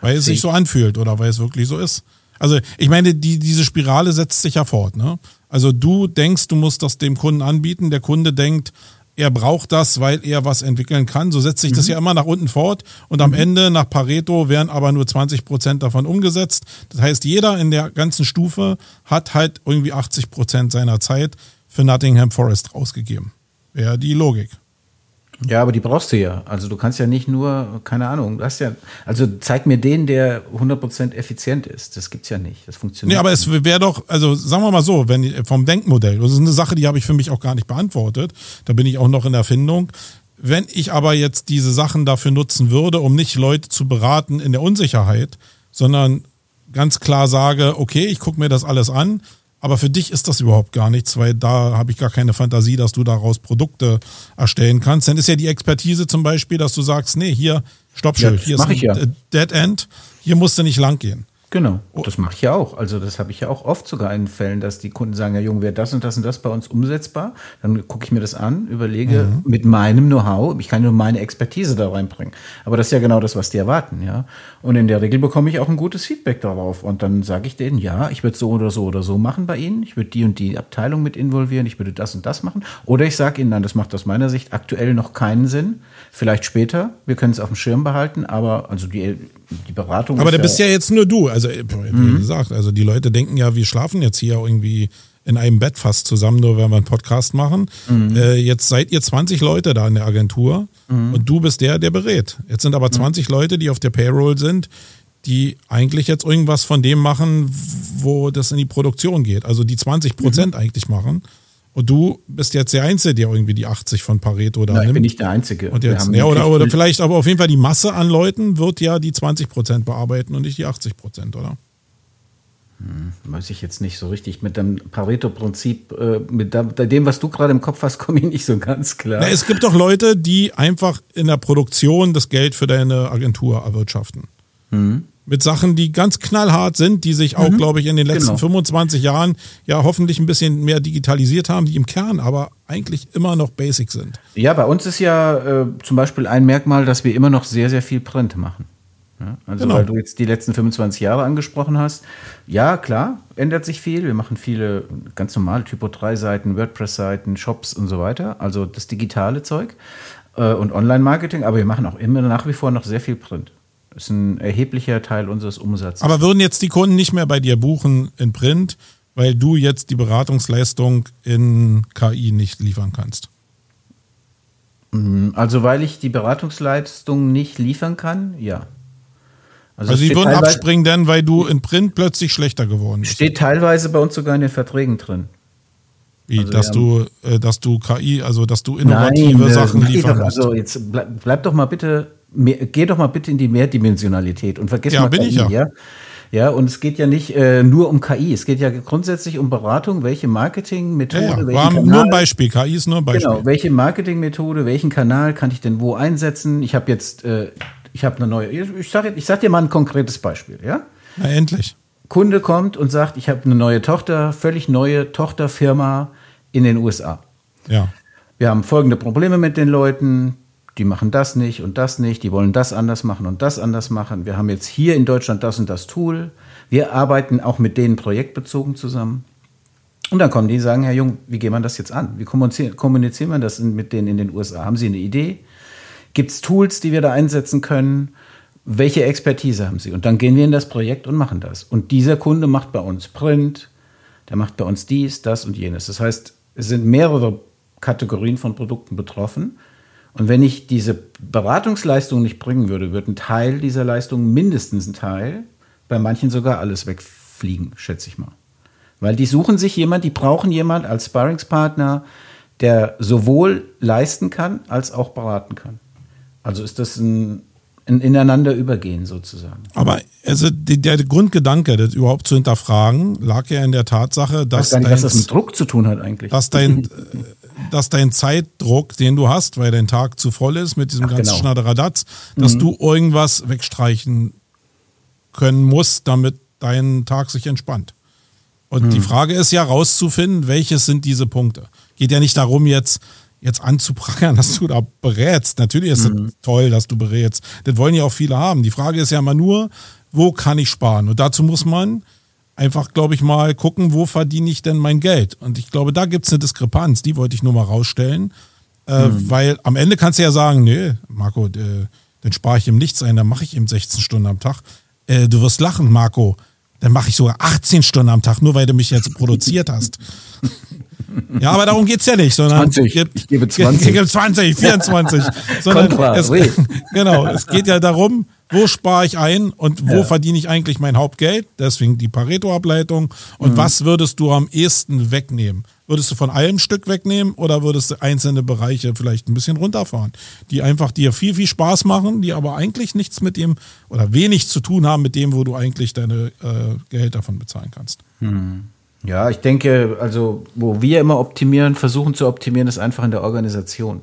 Weil es sich so anfühlt oder weil es wirklich so ist. Also ich meine, die, diese Spirale setzt sich ja fort. Ne? Also du denkst, du musst das dem Kunden anbieten, der Kunde denkt, er braucht das, weil er was entwickeln kann. So setzt sich mhm. das ja immer nach unten fort und am mhm. Ende nach Pareto werden aber nur 20 Prozent davon umgesetzt. Das heißt, jeder in der ganzen Stufe hat halt irgendwie 80 Prozent seiner Zeit für Nottingham Forest rausgegeben. Wäre die Logik.
Ja, aber die brauchst du ja. Also du kannst ja nicht nur, keine Ahnung, du hast ja, also zeig mir den, der 100% effizient ist. Das gibt's ja nicht. Das funktioniert.
Nee, aber es wäre doch, also sagen wir mal so, wenn vom Denkmodell, das ist eine Sache, die habe ich für mich auch gar nicht beantwortet. Da bin ich auch noch in der Findung. Wenn ich aber jetzt diese Sachen dafür nutzen würde, um nicht Leute zu beraten in der Unsicherheit, sondern ganz klar sage, okay, ich gucke mir das alles an, aber für dich ist das überhaupt gar nichts, weil da habe ich gar keine Fantasie, dass du daraus Produkte erstellen kannst. Dann ist ja die Expertise zum Beispiel, dass du sagst, nee, hier, Stoppschild, ja, hier ist ein ja. Dead End, hier musst du nicht lang gehen.
Genau, oh. das mache ich ja auch. Also das habe ich ja auch oft sogar in Fällen, dass die Kunden sagen, ja Junge, wäre das und das und das bei uns umsetzbar. Dann gucke ich mir das an, überlege mhm. mit meinem Know-how, ich kann nur meine Expertise da reinbringen. Aber das ist ja genau das, was die erwarten, ja. Und in der Regel bekomme ich auch ein gutes Feedback darauf. Und dann sage ich denen, ja, ich würde so oder so oder so machen bei Ihnen. Ich würde die und die Abteilung mit involvieren, ich würde das und das machen. Oder ich sage Ihnen, nein, das macht aus meiner Sicht aktuell noch keinen Sinn. Vielleicht später, wir können es auf dem Schirm behalten, aber also die die Beratung.
Aber da bist ja, ja jetzt nur du. Also, wie mhm. gesagt, also die Leute denken ja, wir schlafen jetzt hier irgendwie in einem Bett fast zusammen, nur wenn wir einen Podcast machen. Mhm. Äh, jetzt seid ihr 20 Leute da in der Agentur mhm. und du bist der, der berät. Jetzt sind aber 20 mhm. Leute, die auf der Payroll sind, die eigentlich jetzt irgendwas von dem machen, wo das in die Produktion geht. Also die 20 Prozent mhm. eigentlich machen. Und du bist jetzt der Einzige, der irgendwie die 80 von Pareto da
Nein,
nimmt.
Ich bin nicht der Einzige.
Und jetzt, ja, oder, oder vielleicht, aber auf jeden Fall die Masse an Leuten wird ja die 20 Prozent bearbeiten und nicht die 80 Prozent, oder?
Hm, weiß ich jetzt nicht so richtig. Mit dem Pareto-Prinzip, äh, mit dem, was du gerade im Kopf hast, komme ich nicht so ganz klar.
Na, es gibt doch Leute, die einfach in der Produktion das Geld für deine Agentur erwirtschaften. Mhm mit Sachen, die ganz knallhart sind, die sich auch, mhm. glaube ich, in den letzten genau. 25 Jahren ja hoffentlich ein bisschen mehr digitalisiert haben, die im Kern aber eigentlich immer noch basic sind.
Ja, bei uns ist ja äh, zum Beispiel ein Merkmal, dass wir immer noch sehr, sehr viel Print machen. Ja, also genau. weil du jetzt die letzten 25 Jahre angesprochen hast. Ja, klar, ändert sich viel. Wir machen viele ganz normale Typo-3-Seiten, WordPress-Seiten, Shops und so weiter. Also das digitale Zeug äh, und Online-Marketing. Aber wir machen auch immer nach wie vor noch sehr viel Print. Das ist ein erheblicher Teil unseres Umsatzes.
Aber würden jetzt die Kunden nicht mehr bei dir buchen in Print, weil du jetzt die Beratungsleistung in KI nicht liefern kannst?
Mm, also weil ich die Beratungsleistung nicht liefern kann, ja.
Also, also sie würden abspringen dann, weil du in Print plötzlich schlechter geworden bist.
Steht teilweise bei uns sogar in den Verträgen drin.
Wie, also dass du, äh, dass du KI, also dass du innovative Nein, äh, Sachen liefern
musst. Also jetzt bleib, bleib doch mal bitte mehr, geh doch mal bitte in die Mehrdimensionalität und vergiss
ja,
mal
bin KI, ich ja. ja.
Ja, und es geht ja nicht äh, nur um KI, es geht ja grundsätzlich um Beratung, welche Marketingmethode, ja, ja.
welchen War Kanal, nur ein Beispiel, KI ist nur ein Beispiel. Genau,
welche Marketingmethode, welchen Kanal kann ich denn wo einsetzen? Ich habe jetzt, äh, ich habe eine neue, ich sage ich sag dir mal ein konkretes Beispiel, ja?
Na, endlich.
Kunde kommt und sagt, ich habe eine neue Tochter, völlig neue Tochterfirma in den USA.
Ja.
Wir haben folgende Probleme mit den Leuten die machen das nicht und das nicht, die wollen das anders machen und das anders machen. Wir haben jetzt hier in Deutschland das und das Tool. Wir arbeiten auch mit denen projektbezogen zusammen. Und dann kommen die und sagen, Herr Jung, wie geht man das jetzt an? Wie kommunizieren wir das mit denen in den USA? Haben Sie eine Idee? Gibt es Tools, die wir da einsetzen können? Welche Expertise haben Sie? Und dann gehen wir in das Projekt und machen das. Und dieser Kunde macht bei uns Print, der macht bei uns dies, das und jenes. Das heißt, es sind mehrere Kategorien von Produkten betroffen. Und wenn ich diese Beratungsleistung nicht bringen würde, würde ein Teil dieser Leistung, mindestens ein Teil, bei manchen sogar alles wegfliegen, schätze ich mal. Weil die suchen sich jemand, die brauchen jemand als Sparringspartner, der sowohl leisten kann als auch beraten kann. Also ist das ein in, ineinander übergehen sozusagen.
Aber also der Grundgedanke, das überhaupt zu hinterfragen, lag ja in der Tatsache, dass
ich weiß gar nicht, dein, was das mit Druck zu tun hat eigentlich.
Dass dein, dass dein Zeitdruck, den du hast, weil dein Tag zu voll ist mit diesem Ach, ganzen genau. Schnatteradatz, dass mhm. du irgendwas wegstreichen können musst, damit dein Tag sich entspannt. Und mhm. die Frage ist ja rauszufinden, welches sind diese Punkte. Geht ja nicht darum, jetzt jetzt anzuprangern, dass du da berätst. Natürlich ist mhm. es toll, dass du berätst. Das wollen ja auch viele haben. Die Frage ist ja immer nur, wo kann ich sparen? Und dazu muss man einfach, glaube ich, mal gucken, wo verdiene ich denn mein Geld? Und ich glaube, da gibt es eine Diskrepanz, die wollte ich nur mal rausstellen. Äh, mhm. Weil am Ende kannst du ja sagen, nee, Marco, äh, dann spare ich ihm nichts ein, dann mache ich ihm 16 Stunden am Tag. Äh, du wirst lachen, Marco. Dann mache ich sogar 18 Stunden am Tag, nur weil du mich jetzt produziert hast. Ja, aber darum geht's ja nicht, sondern
20. ich gebe 20. Ich
gebe 20, 24. sondern es, genau, es geht ja darum, wo spare ich ein und wo ja. verdiene ich eigentlich mein Hauptgeld? Deswegen die Pareto-Ableitung. Und mhm. was würdest du am ehesten wegnehmen? Würdest du von allem Stück wegnehmen oder würdest du einzelne Bereiche vielleicht ein bisschen runterfahren, die einfach dir viel, viel Spaß machen, die aber eigentlich nichts mit dem oder wenig zu tun haben mit dem, wo du eigentlich deine äh, Gehälter davon bezahlen kannst?
Mhm. Ja, ich denke, also wo wir immer optimieren, versuchen zu optimieren, ist einfach in der Organisation.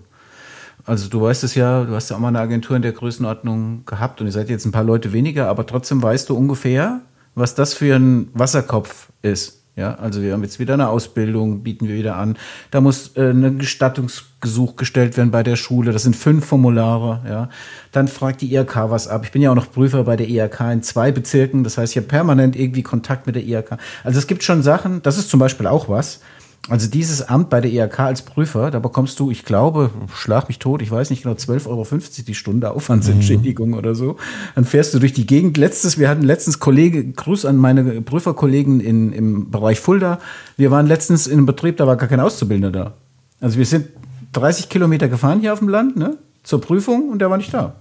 Also du weißt es ja, du hast ja auch mal eine Agentur in der Größenordnung gehabt und ihr seid jetzt ein paar Leute weniger, aber trotzdem weißt du ungefähr, was das für ein Wasserkopf ist. Ja, also wir haben jetzt wieder eine Ausbildung, bieten wir wieder an. Da muss äh, ein Gestattungsgesuch gestellt werden bei der Schule. Das sind fünf Formulare. Ja, dann fragt die IHK was ab. Ich bin ja auch noch Prüfer bei der IHK in zwei Bezirken. Das heißt, ich habe permanent irgendwie Kontakt mit der IHK. Also es gibt schon Sachen. Das ist zum Beispiel auch was. Also dieses Amt bei der IHK als Prüfer, da bekommst du, ich glaube, schlag mich tot, ich weiß nicht genau, 12,50 Euro die Stunde Aufwandsentschädigung mhm. oder so. Dann fährst du durch die Gegend. Letztes, wir hatten letztens Kollege, Gruß an meine Prüferkollegen in, im Bereich Fulda. Wir waren letztens in einem Betrieb, da war gar kein Auszubildender da. Also wir sind 30 Kilometer gefahren hier auf dem Land, ne, zur Prüfung und der war nicht da.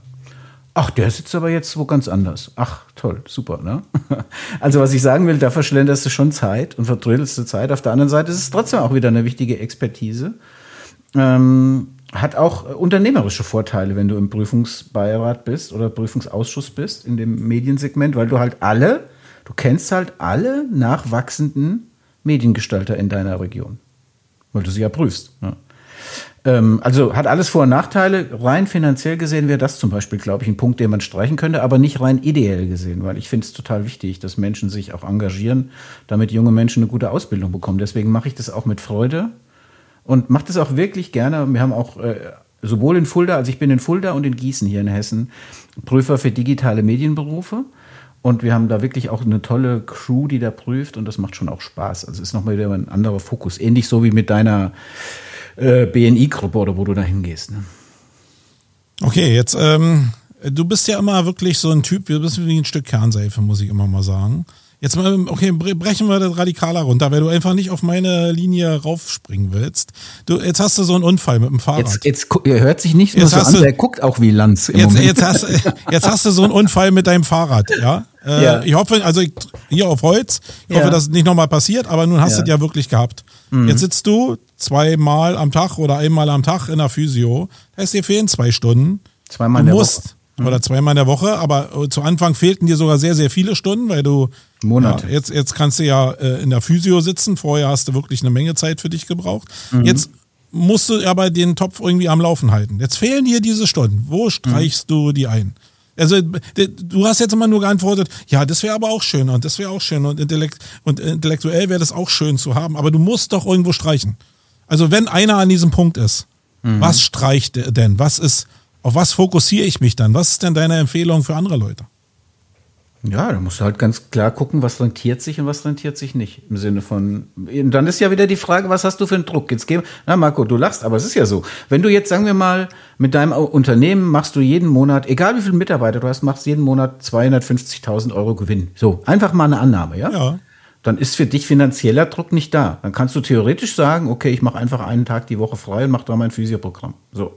Ach, der sitzt aber jetzt wo ganz anders. Ach, toll, super, ne? Also, was ich sagen will, da verschlenderst du schon Zeit und verdrödelst du Zeit. Auf der anderen Seite ist es trotzdem auch wieder eine wichtige Expertise. Ähm, hat auch unternehmerische Vorteile, wenn du im Prüfungsbeirat bist oder Prüfungsausschuss bist in dem Mediensegment, weil du halt alle, du kennst halt alle nachwachsenden Mediengestalter in deiner Region. Weil du sie ja prüfst. Ne? Ähm, also hat alles Vor- und Nachteile. Rein finanziell gesehen wäre das zum Beispiel, glaube ich, ein Punkt, den man streichen könnte, aber nicht rein ideell gesehen, weil ich finde es total wichtig, dass Menschen sich auch engagieren, damit junge Menschen eine gute Ausbildung bekommen. Deswegen mache ich das auch mit Freude und mache das auch wirklich gerne. Wir haben auch äh, sowohl in Fulda, also ich bin in Fulda und in Gießen hier in Hessen, Prüfer für digitale Medienberufe. Und wir haben da wirklich auch eine tolle Crew, die da prüft und das macht schon auch Spaß. Also ist nochmal wieder ein anderer Fokus. Ähnlich so wie mit deiner äh, BNI-Gruppe oder wo du da hingehst. Ne?
Okay, jetzt, ähm, du bist ja immer wirklich so ein Typ, du bist wie ein Stück Kernseife, muss ich immer mal sagen. Jetzt mal, okay, brechen wir das radikaler runter, weil du einfach nicht auf meine Linie raufspringen willst. Du, jetzt hast du so einen Unfall mit dem Fahrrad.
Jetzt, jetzt hört sich nicht nur so an, du, der guckt auch wie Lanz
im jetzt, Moment. Jetzt hast, jetzt hast du so einen Unfall mit deinem Fahrrad, ja? Äh, ja. Ich hoffe, also ich, hier auf Holz, ich ja. hoffe, dass es nicht nochmal passiert, aber nun hast ja. du es ja wirklich gehabt. Mhm. Jetzt sitzt du zweimal am Tag oder einmal am Tag in der Physio. Heißt, dir fehlen zwei Stunden.
Zweimal in der
musst, Woche. Mhm. Oder zweimal in der Woche, aber äh, zu Anfang fehlten dir sogar sehr, sehr viele Stunden, weil du
Monate.
Ja, jetzt, jetzt kannst du ja äh, in der Physio sitzen. Vorher hast du wirklich eine Menge Zeit für dich gebraucht. Mhm. Jetzt musst du aber den Topf irgendwie am Laufen halten. Jetzt fehlen dir diese Stunden. Wo streichst mhm. du die ein? Also du hast jetzt immer nur geantwortet, ja, das wäre aber auch schön und das wäre auch schön und, intellekt und intellektuell wäre das auch schön zu haben, aber du musst doch irgendwo streichen. Also wenn einer an diesem Punkt ist, mhm. was streicht denn? Was ist, auf was fokussiere ich mich dann? Was ist denn deine Empfehlung für andere Leute?
Ja, da musst du halt ganz klar gucken, was rentiert sich und was rentiert sich nicht. Im Sinne von, und dann ist ja wieder die Frage, was hast du für einen Druck? Jetzt geben, na Marco, du lachst, aber es ist ja so. Wenn du jetzt, sagen wir mal, mit deinem Unternehmen machst du jeden Monat, egal wie viele Mitarbeiter du hast, machst jeden Monat 250.000 Euro Gewinn. So, einfach mal eine Annahme, ja? Ja. Dann ist für dich finanzieller Druck nicht da. Dann kannst du theoretisch sagen, okay, ich mache einfach einen Tag die Woche frei und mache da mein Physioprogramm. So.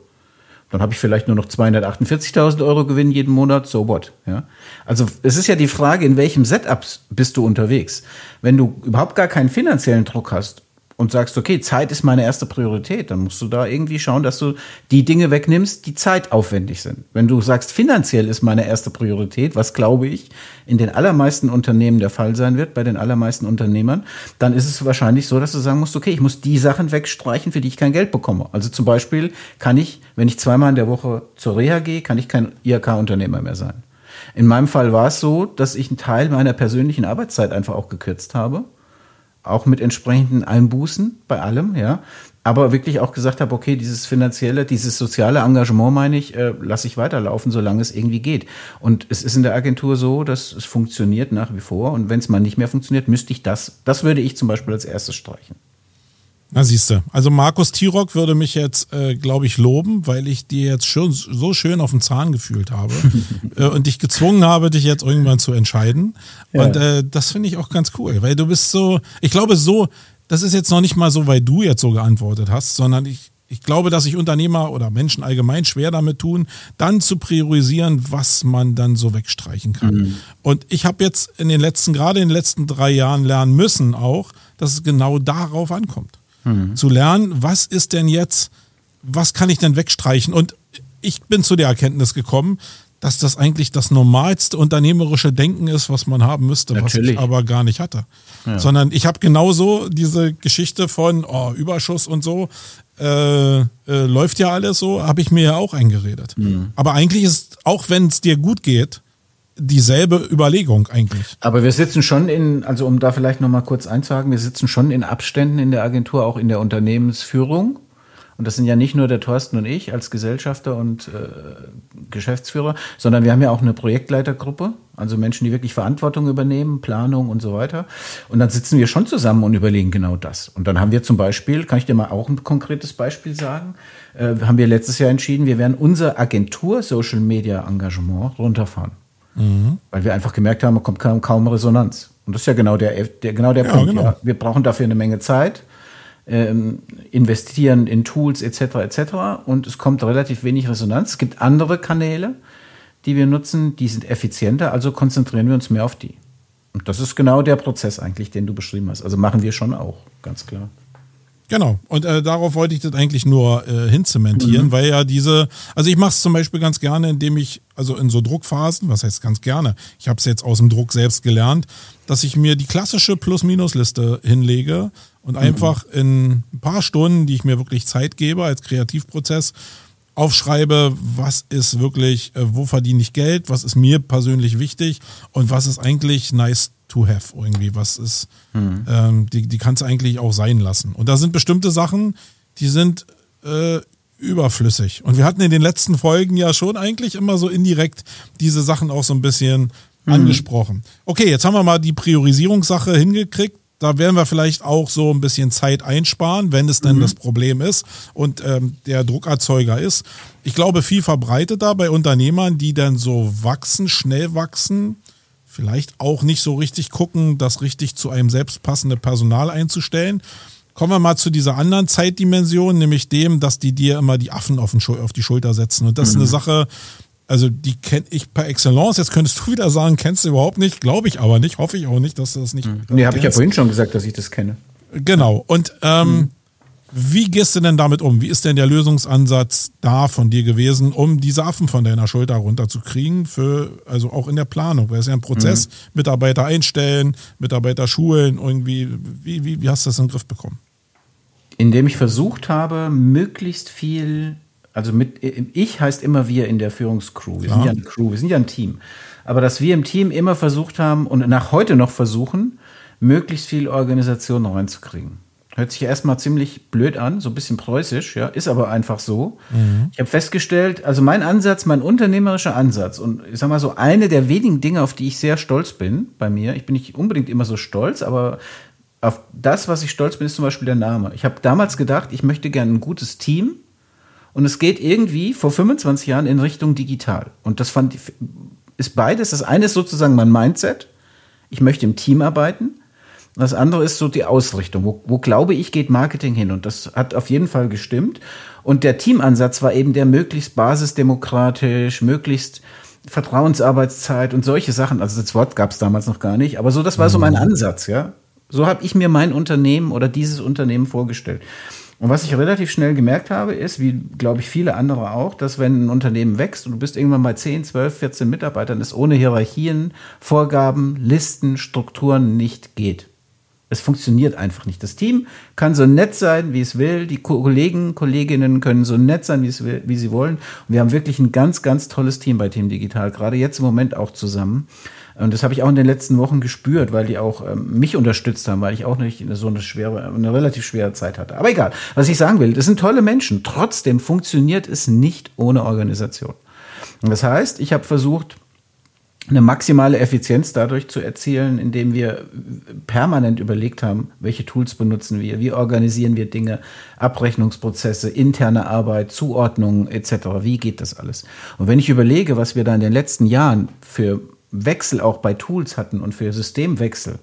Dann habe ich vielleicht nur noch 248.000 Euro Gewinn jeden Monat, so what. Ja? Also es ist ja die Frage, in welchem Setup bist du unterwegs. Wenn du überhaupt gar keinen finanziellen Druck hast und sagst, okay, Zeit ist meine erste Priorität, dann musst du da irgendwie schauen, dass du die Dinge wegnimmst, die zeitaufwendig sind. Wenn du sagst, finanziell ist meine erste Priorität, was glaube ich in den allermeisten Unternehmen der Fall sein wird, bei den allermeisten Unternehmern, dann ist es wahrscheinlich so, dass du sagen musst, okay, ich muss die Sachen wegstreichen, für die ich kein Geld bekomme. Also zum Beispiel kann ich, wenn ich zweimal in der Woche zur Reha gehe, kann ich kein IHK-Unternehmer mehr sein. In meinem Fall war es so, dass ich einen Teil meiner persönlichen Arbeitszeit einfach auch gekürzt habe auch mit entsprechenden Einbußen bei allem, ja. Aber wirklich auch gesagt habe, okay, dieses finanzielle, dieses soziale Engagement, meine ich, äh, lasse ich weiterlaufen, solange es irgendwie geht. Und es ist in der Agentur so, dass es funktioniert nach wie vor. Und wenn es mal nicht mehr funktioniert, müsste ich das, das würde ich zum Beispiel als erstes streichen.
Na siehst du. Also Markus Tirock würde mich jetzt, äh, glaube ich, loben, weil ich dir jetzt schon so schön auf den Zahn gefühlt habe äh, und dich gezwungen habe, dich jetzt irgendwann zu entscheiden. Ja. Und äh, das finde ich auch ganz cool, weil du bist so, ich glaube so, das ist jetzt noch nicht mal so, weil du jetzt so geantwortet hast, sondern ich, ich glaube, dass sich Unternehmer oder Menschen allgemein schwer damit tun, dann zu priorisieren, was man dann so wegstreichen kann. Mhm. Und ich habe jetzt in den letzten, gerade in den letzten drei Jahren lernen müssen auch, dass es genau darauf ankommt mhm. zu lernen, was ist denn jetzt, was kann ich denn wegstreichen? Und ich bin zu der Erkenntnis gekommen, dass das eigentlich das normalste unternehmerische Denken ist, was man haben müsste, Natürlich. was ich aber gar nicht hatte. Ja. Sondern ich habe genauso diese Geschichte von oh, Überschuss und so, äh, äh, läuft ja alles so, habe ich mir ja auch eingeredet. Mhm. Aber eigentlich ist, auch wenn es dir gut geht, dieselbe Überlegung eigentlich.
Aber wir sitzen schon in, also um da vielleicht nochmal kurz einzuhaken, wir sitzen schon in Abständen in der Agentur, auch in der Unternehmensführung. Und das sind ja nicht nur der Thorsten und ich als Gesellschafter und äh, Geschäftsführer, sondern wir haben ja auch eine Projektleitergruppe, also Menschen, die wirklich Verantwortung übernehmen, Planung und so weiter. Und dann sitzen wir schon zusammen und überlegen genau das. Und dann haben wir zum Beispiel, kann ich dir mal auch ein konkretes Beispiel sagen, äh, haben wir letztes Jahr entschieden, wir werden unser Agentur Social Media Engagement runterfahren. Mhm. Weil wir einfach gemerkt haben, es kommt kaum, kaum, Resonanz. Und das ist ja genau der, der genau der ja, Punkt. Genau. Ja. Wir brauchen dafür eine Menge Zeit, ähm, investieren in Tools etc. etc. Und es kommt relativ wenig Resonanz. Es gibt andere Kanäle, die wir nutzen, die sind effizienter, also konzentrieren wir uns mehr auf die. Und das ist genau der Prozess eigentlich, den du beschrieben hast. Also machen wir schon auch, ganz klar.
Genau. Und äh, darauf wollte ich das eigentlich nur äh, hinzementieren, mhm. weil ja diese, also ich mache es zum Beispiel ganz gerne, indem ich, also in so Druckphasen, was heißt ganz gerne, ich habe es jetzt aus dem Druck selbst gelernt, dass ich mir die klassische Plus-Minus-Liste hinlege und mhm. einfach in ein paar Stunden, die ich mir wirklich Zeit gebe als Kreativprozess, aufschreibe, was ist wirklich, äh, wo verdiene ich Geld, was ist mir persönlich wichtig und was ist eigentlich nice to have irgendwie, was ist, mhm. ähm, die, die kannst du eigentlich auch sein lassen. Und da sind bestimmte Sachen, die sind äh, überflüssig. Und wir hatten in den letzten Folgen ja schon eigentlich immer so indirekt diese Sachen auch so ein bisschen mhm. angesprochen. Okay, jetzt haben wir mal die Priorisierungssache hingekriegt. Da werden wir vielleicht auch so ein bisschen Zeit einsparen, wenn es denn mhm. das Problem ist und ähm, der Druckerzeuger ist. Ich glaube, viel verbreiteter bei Unternehmern, die dann so wachsen, schnell wachsen, vielleicht auch nicht so richtig gucken, das richtig zu einem selbst passende Personal einzustellen. Kommen wir mal zu dieser anderen Zeitdimension, nämlich dem, dass die dir immer die Affen auf, auf die Schulter setzen. Und das mhm. ist eine mhm. Sache, also die kenne ich per Excellence. Jetzt könntest du wieder sagen, kennst du überhaupt nicht, glaube ich aber nicht, hoffe ich auch nicht, dass du das nicht. Mhm.
Nee, habe ich ja vorhin schon gesagt, dass ich das kenne.
Genau. Und ähm, mhm. Wie gehst du denn damit um? Wie ist denn der Lösungsansatz da von dir gewesen, um diese Affen von deiner Schulter runterzukriegen, für, also auch in der Planung? Weil es ja ein Prozess, mhm. Mitarbeiter einstellen, Mitarbeiter schulen, irgendwie, wie, wie, wie hast du das in den Griff bekommen?
Indem ich versucht habe, möglichst viel, also mit, ich heißt immer wir in der Führungscrew. Wir ja. sind ja eine Crew, wir sind ja ein Team. Aber dass wir im Team immer versucht haben und nach heute noch versuchen, möglichst viel Organisation reinzukriegen. Hört sich ja erstmal ziemlich blöd an, so ein bisschen preußisch, ja, ist aber einfach so. Mhm. Ich habe festgestellt, also mein Ansatz, mein unternehmerischer Ansatz und ich sag mal so eine der wenigen Dinge, auf die ich sehr stolz bin bei mir, ich bin nicht unbedingt immer so stolz, aber auf das, was ich stolz bin, ist zum Beispiel der Name. Ich habe damals gedacht, ich möchte gerne ein gutes Team und es geht irgendwie vor 25 Jahren in Richtung digital. Und das fand ich, ist beides. Das eine ist sozusagen mein Mindset. Ich möchte im Team arbeiten. Das andere ist so die Ausrichtung. Wo, wo glaube ich, geht Marketing hin? Und das hat auf jeden Fall gestimmt. Und der Teamansatz war eben der möglichst basisdemokratisch, möglichst Vertrauensarbeitszeit und solche Sachen. Also das Wort gab es damals noch gar nicht. Aber so, das war so mein mhm. Ansatz, ja. So habe ich mir mein Unternehmen oder dieses Unternehmen vorgestellt. Und was ich relativ schnell gemerkt habe, ist, wie glaube ich viele andere auch, dass wenn ein Unternehmen wächst und du bist irgendwann bei 10, 12, 14 Mitarbeitern, es ohne Hierarchien, Vorgaben, Listen, Strukturen nicht geht. Es funktioniert einfach nicht. Das Team kann so nett sein, wie es will. Die Kollegen, Kolleginnen können so nett sein, wie, es will, wie sie wollen. Und wir haben wirklich ein ganz, ganz tolles Team bei Team Digital, gerade jetzt im Moment auch zusammen. Und das habe ich auch in den letzten Wochen gespürt, weil die auch ähm, mich unterstützt haben, weil ich auch nicht so eine schwere, eine relativ schwere Zeit hatte. Aber egal, was ich sagen will, das sind tolle Menschen. Trotzdem funktioniert es nicht ohne Organisation. Und das heißt, ich habe versucht, eine maximale Effizienz dadurch zu erzielen, indem wir permanent überlegt haben, welche Tools benutzen wir, wie organisieren wir Dinge, Abrechnungsprozesse, interne Arbeit, Zuordnungen etc. Wie geht das alles? Und wenn ich überlege, was wir da in den letzten Jahren für Wechsel auch bei Tools hatten und für Systemwechsel,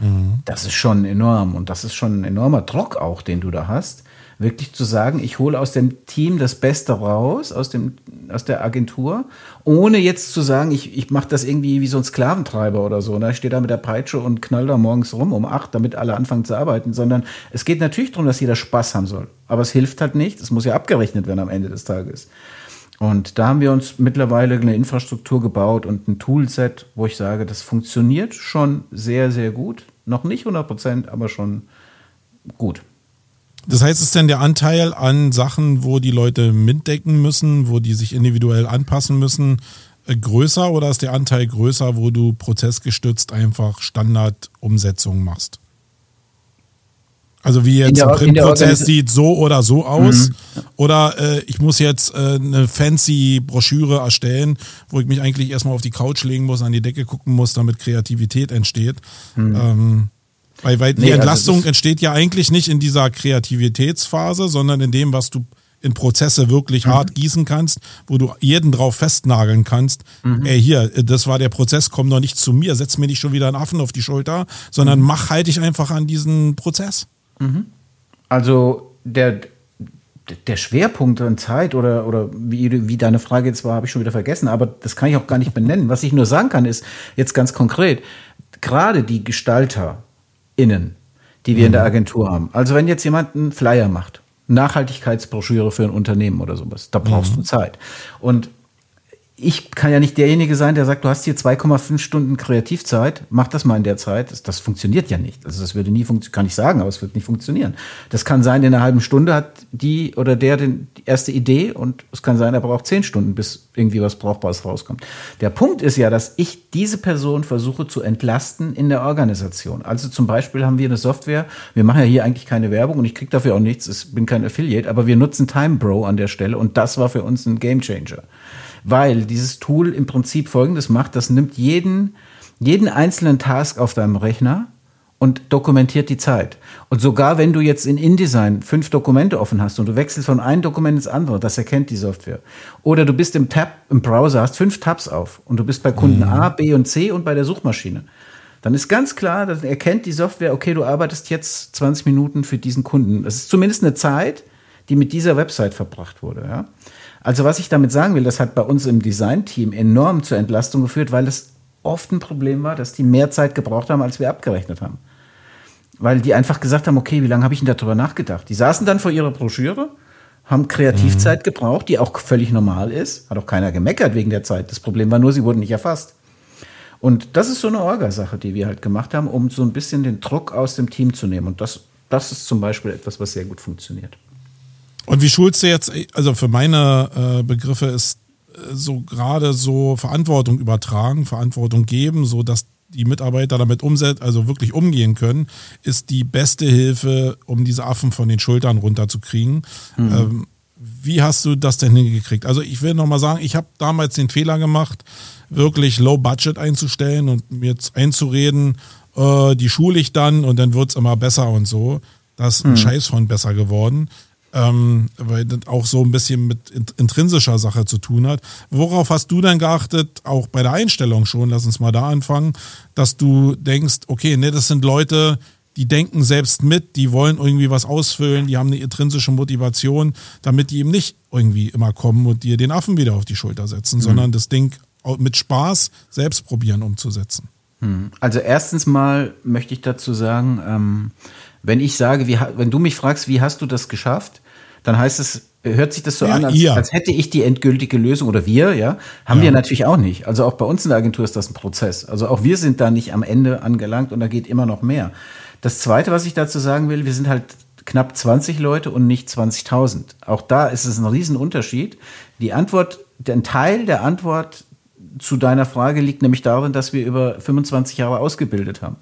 mhm. das ist schon enorm und das ist schon ein enormer Druck auch, den du da hast wirklich zu sagen, ich hole aus dem Team das Beste raus, aus, dem, aus der Agentur, ohne jetzt zu sagen, ich, ich mache das irgendwie wie so ein Sklaventreiber oder so. Ne? Ich stehe da mit der Peitsche und knall da morgens rum um acht, damit alle anfangen zu arbeiten, sondern es geht natürlich darum, dass jeder Spaß haben soll. Aber es hilft halt nicht, es muss ja abgerechnet werden am Ende des Tages. Und da haben wir uns mittlerweile eine Infrastruktur gebaut und ein Toolset, wo ich sage, das funktioniert schon sehr, sehr gut. Noch nicht 100 Prozent, aber schon gut.
Das heißt, ist denn der Anteil an Sachen, wo die Leute mitdecken müssen, wo die sich individuell anpassen müssen, äh, größer oder ist der Anteil größer, wo du prozessgestützt einfach Standardumsetzungen machst? Also wie jetzt ein Printprozess sieht so oder so aus. Mhm. Oder äh, ich muss jetzt äh, eine fancy Broschüre erstellen, wo ich mich eigentlich erstmal auf die Couch legen muss, an die Decke gucken muss, damit Kreativität entsteht. Mhm. Ähm, weil, weil die nee, also Entlastung also entsteht ja eigentlich nicht in dieser Kreativitätsphase, sondern in dem, was du in Prozesse wirklich mhm. hart gießen kannst, wo du jeden drauf festnageln kannst. Mhm. Ey, hier, das war der Prozess, komm doch nicht zu mir, setz mir nicht schon wieder einen Affen auf die Schulter, sondern mhm. mach halt dich einfach an diesen Prozess.
Mhm. Also der, der Schwerpunkt an Zeit oder, oder wie, wie deine Frage jetzt war, habe ich schon wieder vergessen, aber das kann ich auch gar nicht benennen. Was ich nur sagen kann, ist jetzt ganz konkret, gerade die Gestalter, innen, die wir in der mhm. Agentur haben. Also wenn jetzt jemand einen Flyer macht, Nachhaltigkeitsbroschüre für ein Unternehmen oder sowas, da brauchst mhm. du Zeit. Und ich kann ja nicht derjenige sein, der sagt, du hast hier 2,5 Stunden Kreativzeit, mach das mal in der Zeit. Das, das funktioniert ja nicht. Also das würde nie funktionieren, kann ich sagen, aber es wird nicht funktionieren. Das kann sein, in einer halben Stunde hat die oder der den, die erste Idee und es kann sein, er braucht zehn Stunden, bis irgendwie was Brauchbares rauskommt. Der Punkt ist ja, dass ich diese Person versuche zu entlasten in der Organisation. Also zum Beispiel haben wir eine Software, wir machen ja hier eigentlich keine Werbung und ich kriege dafür auch nichts, ich bin kein Affiliate, aber wir nutzen Time Bro an der Stelle und das war für uns ein Gamechanger weil dieses Tool im Prinzip Folgendes macht, das nimmt jeden, jeden einzelnen Task auf deinem Rechner und dokumentiert die Zeit. Und sogar wenn du jetzt in InDesign fünf Dokumente offen hast und du wechselst von einem Dokument ins andere, das erkennt die Software. Oder du bist im Tab im Browser, hast fünf Tabs auf und du bist bei Kunden mhm. A, B und C und bei der Suchmaschine. Dann ist ganz klar, dann erkennt die Software, okay, du arbeitest jetzt 20 Minuten für diesen Kunden. Das ist zumindest eine Zeit, die mit dieser Website verbracht wurde. Ja? Also was ich damit sagen will, das hat bei uns im Design-Team enorm zur Entlastung geführt, weil es oft ein Problem war, dass die mehr Zeit gebraucht haben, als wir abgerechnet haben. Weil die einfach gesagt haben, okay, wie lange habe ich denn darüber nachgedacht? Die saßen dann vor ihrer Broschüre, haben Kreativzeit mhm. gebraucht, die auch völlig normal ist. Hat auch keiner gemeckert wegen der Zeit. Das Problem war nur, sie wurden nicht erfasst. Und das ist so eine Orgasache, die wir halt gemacht haben, um so ein bisschen den Druck aus dem Team zu nehmen. Und das, das ist zum Beispiel etwas, was sehr gut funktioniert.
Und wie schulst du jetzt, also für meine äh, Begriffe ist äh, so gerade so Verantwortung übertragen, Verantwortung geben, so dass die Mitarbeiter damit umsetzen, also wirklich umgehen können, ist die beste Hilfe, um diese Affen von den Schultern runterzukriegen. Mhm. Ähm, wie hast du das denn hingekriegt? Also ich will nochmal sagen, ich habe damals den Fehler gemacht, wirklich Low Budget einzustellen und mir jetzt einzureden, äh, die schule ich dann und dann wird es immer besser und so. Das ist ein mhm. Scheiß von besser geworden ähm, weil das auch so ein bisschen mit intrinsischer Sache zu tun hat. Worauf hast du denn geachtet, auch bei der Einstellung schon, lass uns mal da anfangen, dass du denkst, okay, ne, das sind Leute, die denken selbst mit, die wollen irgendwie was ausfüllen, die haben eine intrinsische Motivation, damit die eben nicht irgendwie immer kommen und dir den Affen wieder auf die Schulter setzen, mhm. sondern das Ding mit Spaß selbst probieren umzusetzen.
Hm. Also erstens mal möchte ich dazu sagen, ähm, wenn ich sage, wie, wenn du mich fragst, wie hast du das geschafft, dann heißt es, hört sich das so ja, an, als, als, hätte ich die endgültige Lösung oder wir, ja, haben ja. wir natürlich auch nicht. Also auch bei uns in der Agentur ist das ein Prozess. Also auch wir sind da nicht am Ende angelangt und da geht immer noch mehr. Das zweite, was ich dazu sagen will, wir sind halt knapp 20 Leute und nicht 20.000. Auch da ist es ein Riesenunterschied. Die Antwort, ein Teil der Antwort zu deiner Frage liegt nämlich darin, dass wir über 25 Jahre ausgebildet haben.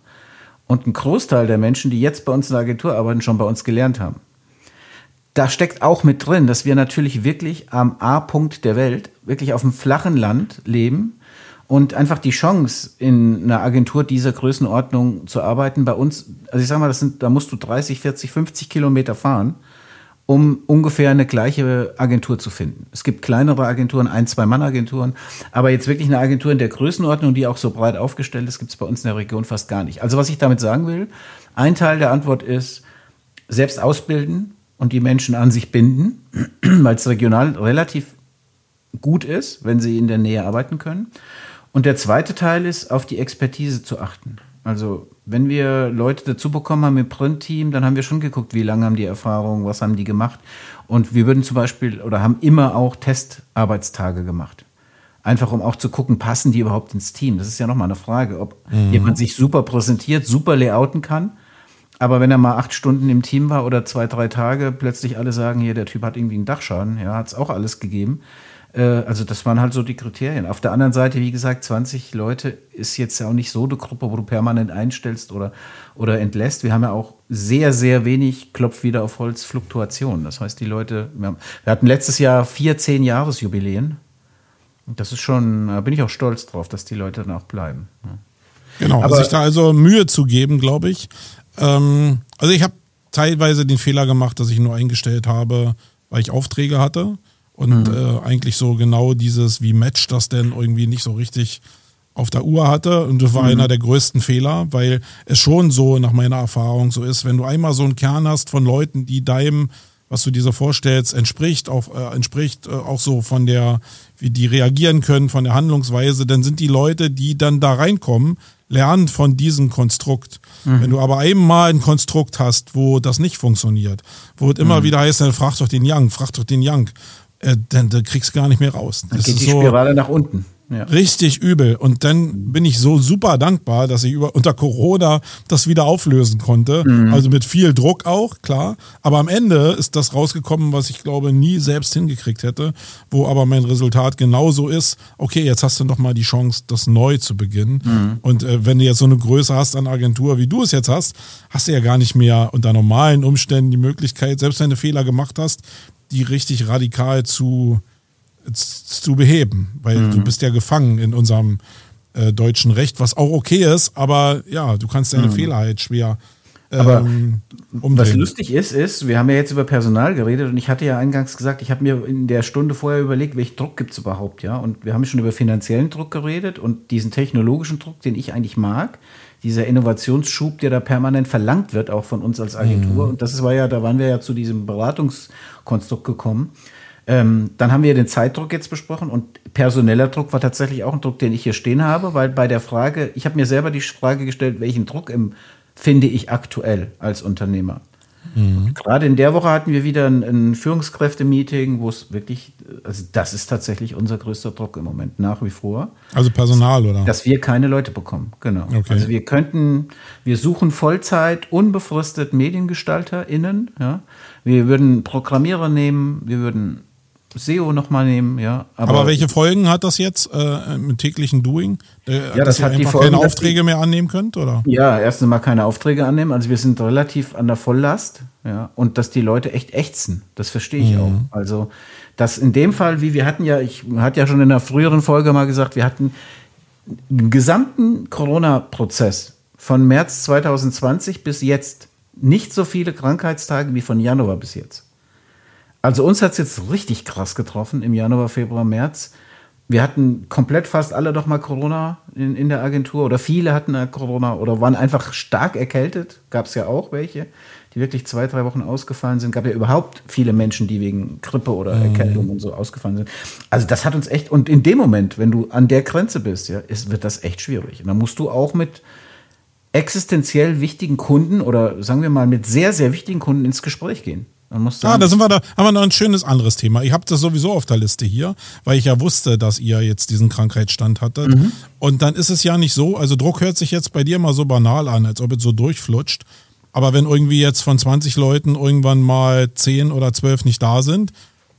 Und ein Großteil der Menschen, die jetzt bei uns in der Agentur arbeiten, schon bei uns gelernt haben da steckt auch mit drin, dass wir natürlich wirklich am A-Punkt der Welt, wirklich auf dem flachen Land leben und einfach die Chance, in einer Agentur dieser Größenordnung zu arbeiten, bei uns, also ich sag mal, das sind, da musst du 30, 40, 50 Kilometer fahren, um ungefähr eine gleiche Agentur zu finden. Es gibt kleinere Agenturen, ein, zwei Mann-Agenturen, aber jetzt wirklich eine Agentur in der Größenordnung, die auch so breit aufgestellt ist, gibt es bei uns in der Region fast gar nicht. Also was ich damit sagen will, ein Teil der Antwort ist, selbst ausbilden, und die Menschen an sich binden, weil es regional relativ gut ist, wenn sie in der Nähe arbeiten können. Und der zweite Teil ist, auf die Expertise zu achten. Also wenn wir Leute dazu bekommen haben im Print-Team, dann haben wir schon geguckt, wie lange haben die Erfahrung, was haben die gemacht. Und wir würden zum Beispiel oder haben immer auch Testarbeitstage gemacht. Einfach um auch zu gucken, passen die überhaupt ins Team? Das ist ja nochmal eine Frage, ob mhm. jemand sich super präsentiert, super layouten kann aber wenn er mal acht Stunden im Team war oder zwei, drei Tage, plötzlich alle sagen, hier, der Typ hat irgendwie einen Dachschaden, ja, hat es auch alles gegeben. Äh, also das waren halt so die Kriterien. Auf der anderen Seite, wie gesagt, 20 Leute ist jetzt ja auch nicht so eine Gruppe, wo du permanent einstellst oder, oder entlässt. Wir haben ja auch sehr, sehr wenig Klopf wieder auf Holz Fluktuation. Das heißt, die Leute, wir, haben, wir hatten letztes Jahr vier, zehn Jahresjubiläen. Und das ist schon, da bin ich auch stolz drauf, dass die Leute dann auch bleiben.
Genau, Aber, sich da also Mühe zu geben, glaube ich, ähm, also ich habe teilweise den Fehler gemacht, dass ich nur eingestellt habe, weil ich Aufträge hatte. Und mhm. äh, eigentlich so genau dieses, wie Match das denn irgendwie nicht so richtig auf der Uhr hatte. Und das war mhm. einer der größten Fehler, weil es schon so nach meiner Erfahrung so ist, wenn du einmal so einen Kern hast von Leuten, die deinem, was du dir so vorstellst, entspricht, auch, äh, entspricht äh, auch so von der, wie die reagieren können, von der Handlungsweise, dann sind die Leute, die dann da reinkommen, lernen von diesem Konstrukt. Mhm. Wenn du aber einmal ein Konstrukt hast, wo das nicht funktioniert, wo es immer mhm. wieder heißt, dann frag doch den Young, frag doch den Young, äh, dann, dann kriegst du gar nicht mehr raus.
Dann das geht die so, Spirale nach unten.
Ja. Richtig übel. Und dann bin ich so super dankbar, dass ich über, unter Corona das wieder auflösen konnte. Mhm. Also mit viel Druck auch, klar. Aber am Ende ist das rausgekommen, was ich glaube nie selbst hingekriegt hätte, wo aber mein Resultat genauso ist. Okay, jetzt hast du noch mal die Chance, das neu zu beginnen. Mhm. Und äh, wenn du jetzt so eine Größe hast an Agentur, wie du es jetzt hast, hast du ja gar nicht mehr unter normalen Umständen die Möglichkeit, selbst wenn du Fehler gemacht hast, die richtig radikal zu zu beheben, weil mhm. du bist ja gefangen in unserem äh, deutschen Recht, was auch okay ist, aber ja, du kannst deine mhm. Fehler halt schwer
aber ähm, was lustig ist, ist, wir haben ja jetzt über Personal geredet und ich hatte ja eingangs gesagt, ich habe mir in der Stunde vorher überlegt, welchen Druck gibt es überhaupt, ja. Und wir haben schon über finanziellen Druck geredet und diesen technologischen Druck, den ich eigentlich mag, dieser Innovationsschub, der da permanent verlangt wird, auch von uns als Agentur. Mhm. Und das war ja, da waren wir ja zu diesem Beratungskonstrukt gekommen. Ähm, dann haben wir den Zeitdruck jetzt besprochen und personeller Druck war tatsächlich auch ein Druck, den ich hier stehen habe, weil bei der Frage, ich habe mir selber die Frage gestellt, welchen Druck empfinde ich aktuell als Unternehmer. Mhm. Gerade in der Woche hatten wir wieder ein, ein Führungskräfte-Meeting, wo es wirklich, also das ist tatsächlich unser größter Druck im Moment, nach wie vor.
Also Personal, oder?
Dass wir keine Leute bekommen, genau. Okay. Also wir könnten, wir suchen Vollzeit, unbefristet MediengestalterInnen, ja. Wir würden Programmierer nehmen, wir würden SEO nochmal nehmen, ja.
Aber, aber, welche Folgen hat das jetzt äh, mit täglichen Doing?
Äh, ja, dass das hat ihr einfach
Folgen, keine Aufträge mehr annehmen könnt, oder?
Ja, erstens mal keine Aufträge annehmen. Also wir sind relativ an der Volllast, ja. Und dass die Leute echt ächzen, das verstehe ich mhm. auch. Also, dass in dem Fall, wie wir hatten ja, ich hatte ja schon in einer früheren Folge mal gesagt, wir hatten im gesamten Corona-Prozess von März 2020 bis jetzt nicht so viele Krankheitstage wie von Januar bis jetzt. Also uns hat es jetzt richtig krass getroffen im Januar, Februar, März. Wir hatten komplett fast alle doch mal Corona in, in der Agentur oder viele hatten Corona oder waren einfach stark erkältet. Gab es ja auch welche, die wirklich zwei, drei Wochen ausgefallen sind. Gab ja überhaupt viele Menschen, die wegen Grippe oder
Mhm.
Erkältung und so ausgefallen sind. Also das hat uns echt, und in dem Moment, wenn du an der Grenze bist, ja, ist, wird das echt schwierig. Und dann musst du auch mit existenziell wichtigen Kunden oder sagen wir mal mit sehr, sehr wichtigen Kunden ins Gespräch gehen.
Ah, da sind wir da, haben wir noch ein schönes anderes Thema. Ich habe das sowieso auf der Liste hier, weil ich ja wusste, dass ihr jetzt diesen Krankheitsstand hattet.
Mhm.
Und dann ist es ja nicht so, also Druck hört sich jetzt bei dir mal so banal an, als ob es so durchflutscht. Aber wenn irgendwie jetzt von 20 Leuten irgendwann mal 10 oder 12 nicht da sind,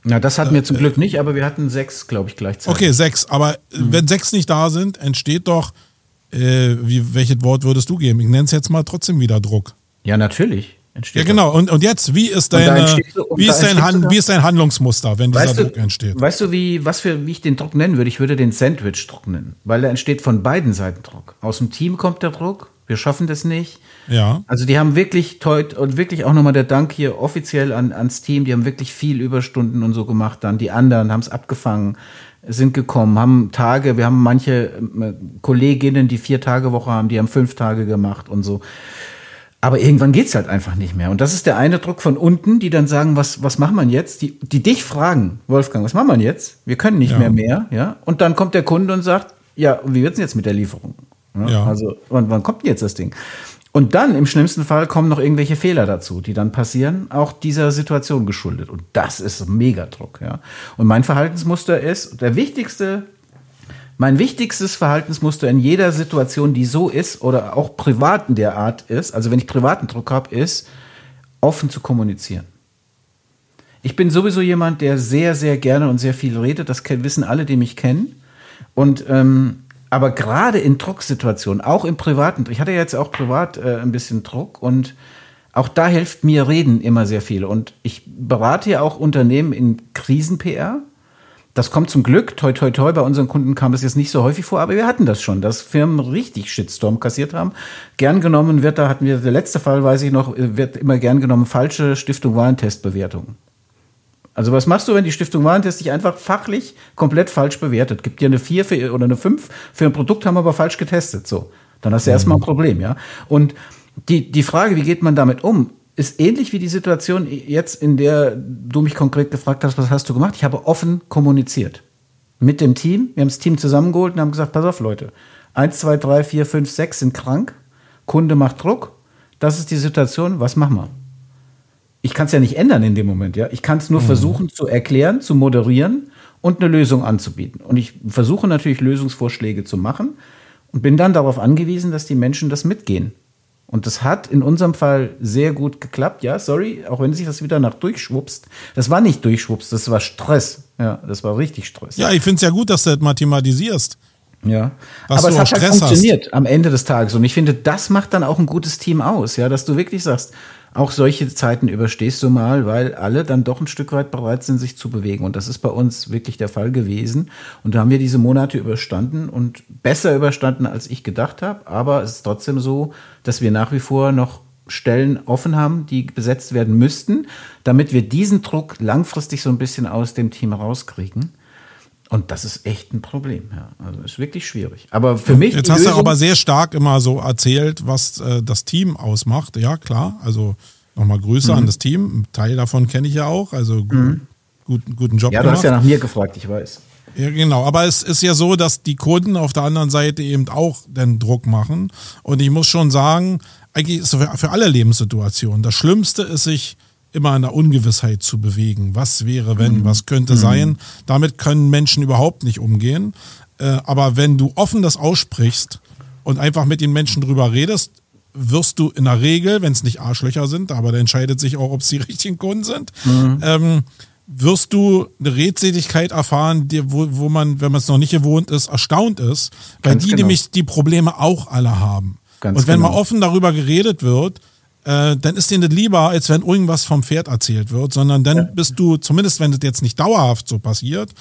ja, das hatten wir zum Glück nicht, aber wir hatten sechs, glaube ich, gleichzeitig.
okay, sechs, aber äh, wenn sechs nicht da sind, entsteht doch, äh, wie, welches Wort würdest du geben? Ich nenne es jetzt mal trotzdem wieder Druck.
Ja, natürlich. Entsteht
Ja, genau. Und, und jetzt, wie ist deine,
und
wie ist dein, Han, wie ist dein Handlungsmuster, wenn dieser
Weißt du,
Druck entsteht?
weißt du, wie, was für, wie ich den Druck nennen würde? Ich würde den Sandwich-Druck nennen, weil da entsteht von beiden Seiten Druck. Aus dem Team kommt der Druck, wir schaffen das nicht.
Ja.
Also die haben wirklich teut und wirklich auch nochmal der Dank hier offiziell an, ans Team, die haben wirklich viel Überstunden und so gemacht dann. Die anderen haben es abgefangen, sind gekommen, haben Tage, wir haben manche äh, Kolleginnen, die vier Tage Woche haben, die haben fünf Tage gemacht und so. Aber irgendwann geht's halt einfach nicht mehr. Und das ist der eine Druck von unten, die dann sagen, was, was machen wir jetzt? Die, die dich fragen, Wolfgang, was machen wir jetzt? Wir können nicht
Ja.
mehr mehr, ja? Und dann kommt der Kunde und sagt, ja, wie wird's denn jetzt mit der Lieferung?
Ja.
Also, wann, wann kommt denn jetzt das Ding? Und dann im schlimmsten Fall kommen noch irgendwelche Fehler dazu, die dann passieren, auch dieser Situation geschuldet. Und das ist Megadruck, ja. Und mein Verhaltensmuster ist, der wichtigste mein wichtigstes Verhaltensmuster in jeder Situation, die so ist oder auch privat in der Art ist, also wenn ich privaten Druck habe, ist, offen zu kommunizieren. Ich bin sowieso jemand, der sehr, sehr gerne und sehr viel redet. Das wissen alle, die mich kennen. Und ähm, aber gerade in Drucksituationen, auch im privaten, ich hatte jetzt auch privat äh, ein bisschen Druck und auch da hilft mir Reden immer sehr viel. Und ich berate ja auch Unternehmen in Krisen-PR. Das kommt zum Glück, toi toi toi, bei unseren Kunden kam das jetzt nicht so häufig vor, aber wir hatten das schon, dass Firmen richtig Shitstorm kassiert haben. Gern genommen wird, da hatten wir, der letzte Fall weiß ich noch, wird immer gern genommen, falsche Stiftung Warentestbewertung. Also was machst du, wenn die Stiftung Warentest dich einfach fachlich komplett falsch bewertet? Gibt dir eine 4 für, oder eine 5 für ein Produkt, haben wir aber falsch getestet. So, dann hast du erstmal ein Problem, ja. Und die, die Frage, wie geht man damit um, ist ähnlich wie die Situation jetzt, in der du mich konkret gefragt hast, was hast du gemacht? Ich habe offen kommuniziert. Mit dem Team. Wir haben das Team zusammengeholt und haben gesagt, pass auf, Leute. Eins, zwei, drei, vier, fünf, sechs sind krank. Kunde macht Druck. Das ist die Situation. Was machen wir? Ich kann es ja nicht ändern in dem Moment, ja. Ich kann es nur versuchen zu erklären, zu moderieren und eine Lösung anzubieten. Und ich versuche natürlich Lösungsvorschläge zu machen und bin dann darauf angewiesen, dass die Menschen das mitgehen. Und das hat in unserem Fall sehr gut geklappt. Ja, sorry, auch wenn sich das wieder nach durchschwupst. Das war nicht durchschwupst, das war Stress. Ja, das war richtig Stress.
Ja, ich finde es ja gut, dass du das mathematisierst.
Ja.
Was
Aber
du
es
auch
hat halt
Stress hast.
funktioniert am Ende des Tages. Und ich finde, das macht dann auch ein gutes Team aus, ja, dass du wirklich sagst, auch solche Zeiten überstehst du mal, weil alle dann doch ein Stück weit bereit sind, sich zu bewegen. Und das ist bei uns wirklich der Fall gewesen. Und da haben wir diese Monate überstanden und besser überstanden, als ich gedacht habe. Aber es ist trotzdem so, dass wir nach wie vor noch Stellen offen haben, die besetzt werden müssten, damit wir diesen Druck langfristig so ein bisschen aus dem Team rauskriegen. Und das ist echt ein Problem. Ja. Also ist wirklich schwierig. Aber für mich.
Jetzt hast du
Lösung-
aber sehr stark immer so erzählt, was äh, das Team ausmacht. Ja, klar. Also nochmal Grüße
Mhm.
an das Team. Ein Teil davon kenne ich ja auch. Also gu guten, guten Job
Ja, du hast
gemacht.
ja nach mir gefragt, ich weiß.
Ja, genau. Aber es ist ja so, dass die Kunden auf der anderen Seite eben auch den Druck machen. Und ich muss schon sagen, eigentlich ist es für, für alle Lebenssituationen. Das Schlimmste ist, sich immer in der Ungewissheit zu bewegen. Was wäre, wenn, was könnte sein? Damit können Menschen überhaupt nicht umgehen. Äh, aber wenn du offen das aussprichst und einfach mit den Menschen drüber redest, wirst du in der Regel, wenn es nicht Arschlöcher sind, aber da entscheidet sich auch, ob es die richtigen Kunden sind, ähm, wirst du eine Redseligkeit erfahren, die, wo, wo man, wenn man es noch nicht gewohnt ist, erstaunt ist, weil
Ganz
die
genau.
nämlich die Probleme auch alle haben.
Ganz
Und wenn
genau.
mal offen darüber geredet wird, äh, dann ist denen das lieber, als wenn irgendwas vom Pferd erzählt wird, sondern dann bist du, zumindest wenn das jetzt nicht dauerhaft so passiert,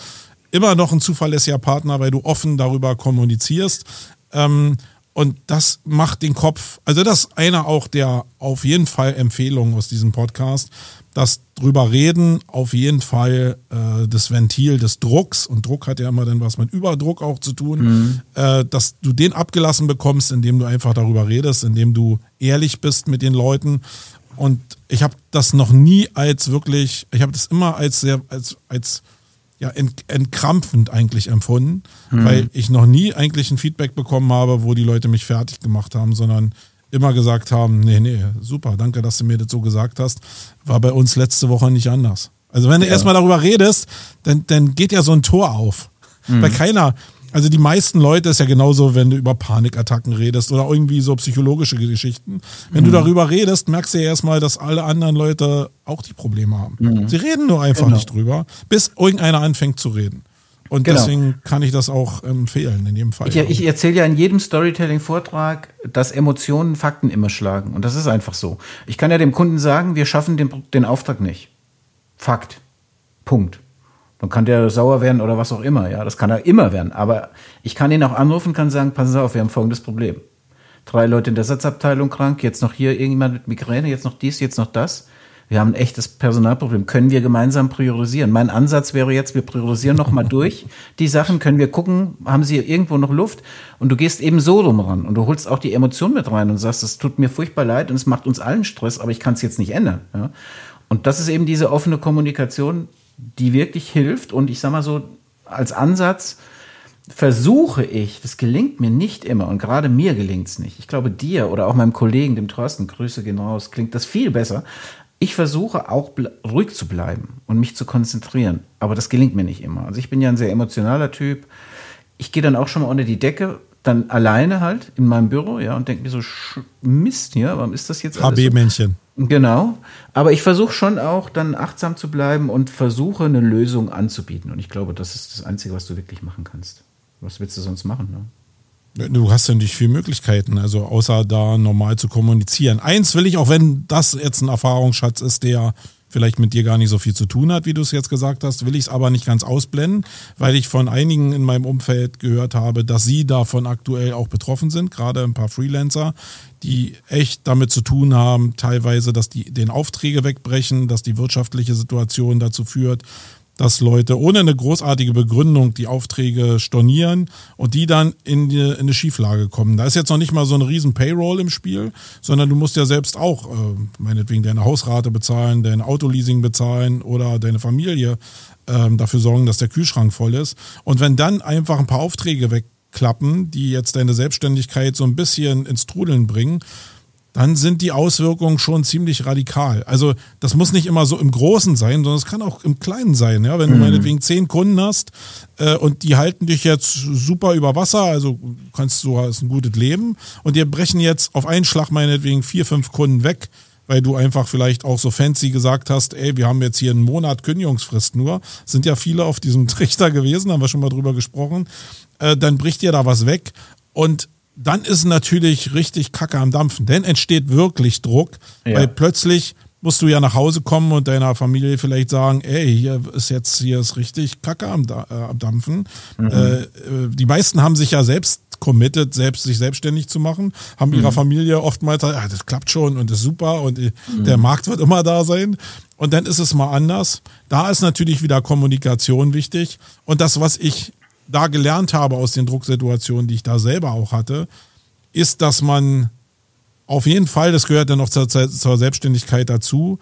immer noch ein zuverlässiger Partner, weil du offen darüber kommunizierst. Ähm, und das macht den Kopf, also das ist einer auch der auf jeden Fall Empfehlungen aus diesem Podcast, dass drüber reden auf jeden Fall äh, das Ventil des Drucks, und Druck hat ja immer dann was mit Überdruck auch zu tun, äh, dass du den abgelassen bekommst, indem du einfach darüber redest, indem du ehrlich bist mit den Leuten. Und ich habe das noch nie als wirklich, ich habe das immer als sehr, als, als ja, ent, entkrampfend eigentlich empfunden, mhm. weil ich noch nie eigentlich ein Feedback bekommen habe, wo die Leute mich fertig gemacht haben, sondern immer gesagt haben, nee, nee, super, danke, dass du mir das so gesagt hast. War bei uns letzte Woche nicht anders. Also wenn du ja. erstmal darüber redest, dann, dann geht ja so ein Tor auf. Mhm. Weil keiner, also die meisten Leute ist ja genauso, wenn du über Panikattacken redest oder irgendwie so psychologische Geschichten. Wenn mhm. du darüber redest, merkst du ja erstmal, dass alle anderen Leute auch die Probleme haben. Mhm. Sie reden nur einfach genau. nicht drüber, bis irgendeiner anfängt zu reden. Und genau. deswegen kann ich das auch empfehlen in jedem Fall.
Ich, ich erzähle ja in jedem Storytelling-Vortrag, dass Emotionen Fakten immer schlagen. Und das ist einfach so. Ich kann ja dem Kunden sagen, wir schaffen den, den Auftrag nicht. Fakt. Punkt. Dann kann der sauer werden oder was auch immer. Ja, das kann er immer werden. Aber ich kann ihn auch anrufen, kann sagen, Sie auf, wir haben folgendes Problem. Drei Leute in der Satzabteilung krank, jetzt noch hier irgendjemand mit Migräne, jetzt noch dies, jetzt noch das. Wir haben ein echtes Personalproblem. Können wir gemeinsam priorisieren? Mein Ansatz wäre jetzt, wir priorisieren nochmal durch. Die Sachen können wir gucken, haben sie irgendwo noch Luft? Und du gehst eben so rum ran und du holst auch die Emotion mit rein und sagst, es tut mir furchtbar leid und es macht uns allen Stress, aber ich kann es jetzt nicht ändern. Ja? Und das ist eben diese offene Kommunikation, die wirklich hilft. Und ich sage mal so, als Ansatz versuche ich, das gelingt mir nicht immer und gerade mir gelingt es nicht. Ich glaube, dir oder auch meinem Kollegen, dem Thorsten, Grüße gehen raus, klingt das viel besser. Ich versuche auch ruhig zu bleiben und mich zu konzentrieren, aber das gelingt mir nicht immer. Also ich bin ja ein sehr emotionaler Typ. Ich gehe dann auch schon mal unter die Decke, dann alleine halt in meinem Büro, ja, und denke mir so, Mist hier, warum ist das jetzt
HB-Männchen.
So? Genau. Aber ich versuche schon auch dann achtsam zu bleiben und versuche eine Lösung anzubieten. Und ich glaube, das ist das Einzige, was du wirklich machen kannst. Was willst du sonst machen?
Ne? Du hast ja nicht viele Möglichkeiten, also außer da normal zu kommunizieren. Eins will ich, auch wenn das jetzt ein Erfahrungsschatz ist, der vielleicht mit dir gar nicht so viel zu tun hat, wie du es jetzt gesagt hast, will ich es aber nicht ganz ausblenden, weil ich von einigen in meinem Umfeld gehört habe, dass sie davon aktuell auch betroffen sind, gerade ein paar Freelancer, die echt damit zu tun haben, teilweise, dass die den Aufträge wegbrechen, dass die wirtschaftliche Situation dazu führt, dass Leute ohne eine großartige Begründung die Aufträge stornieren und die dann in, die, in eine Schieflage kommen. Da ist jetzt noch nicht mal so eine riesen Payroll im Spiel, sondern du musst ja selbst auch äh, meinetwegen deine Hausrate bezahlen, dein Autoleasing bezahlen oder deine Familie äh, dafür sorgen, dass der Kühlschrank voll ist. Und wenn dann einfach ein paar Aufträge wegklappen, die jetzt deine Selbstständigkeit so ein bisschen ins Trudeln bringen, dann sind die Auswirkungen schon ziemlich radikal. Also das muss nicht immer so im Großen sein, sondern es kann auch im Kleinen sein. Ja? Wenn du mhm. meinetwegen zehn Kunden hast äh, und die halten dich jetzt super über Wasser, also kannst du hast ein gutes Leben und die brechen jetzt auf einen Schlag meinetwegen vier, fünf Kunden weg, weil du einfach vielleicht auch so fancy gesagt hast, ey, wir haben jetzt hier einen Monat Kündigungsfrist nur, sind ja viele auf diesem Trichter gewesen, haben wir schon mal drüber gesprochen, äh, dann bricht dir da was weg und dann ist natürlich richtig Kacke am Dampfen. Denn entsteht wirklich Druck, ja. weil plötzlich musst du ja nach Hause kommen und deiner Familie vielleicht sagen, ey, hier ist jetzt, hier ist richtig Kacke am, äh, am Dampfen. Mhm. Äh, die meisten haben sich ja selbst committed, selbst sich selbstständig zu machen, haben ihrer mhm. Familie oftmals gesagt, ja, das klappt schon und ist super und äh, mhm. der Markt wird immer da sein. Und dann ist es mal anders. Da ist natürlich wieder Kommunikation wichtig. Und das, was ich da gelernt habe aus den Drucksituationen, die ich da selber auch hatte, ist, dass man auf jeden Fall, das gehört ja noch zur, zur Selbstständigkeit dazu,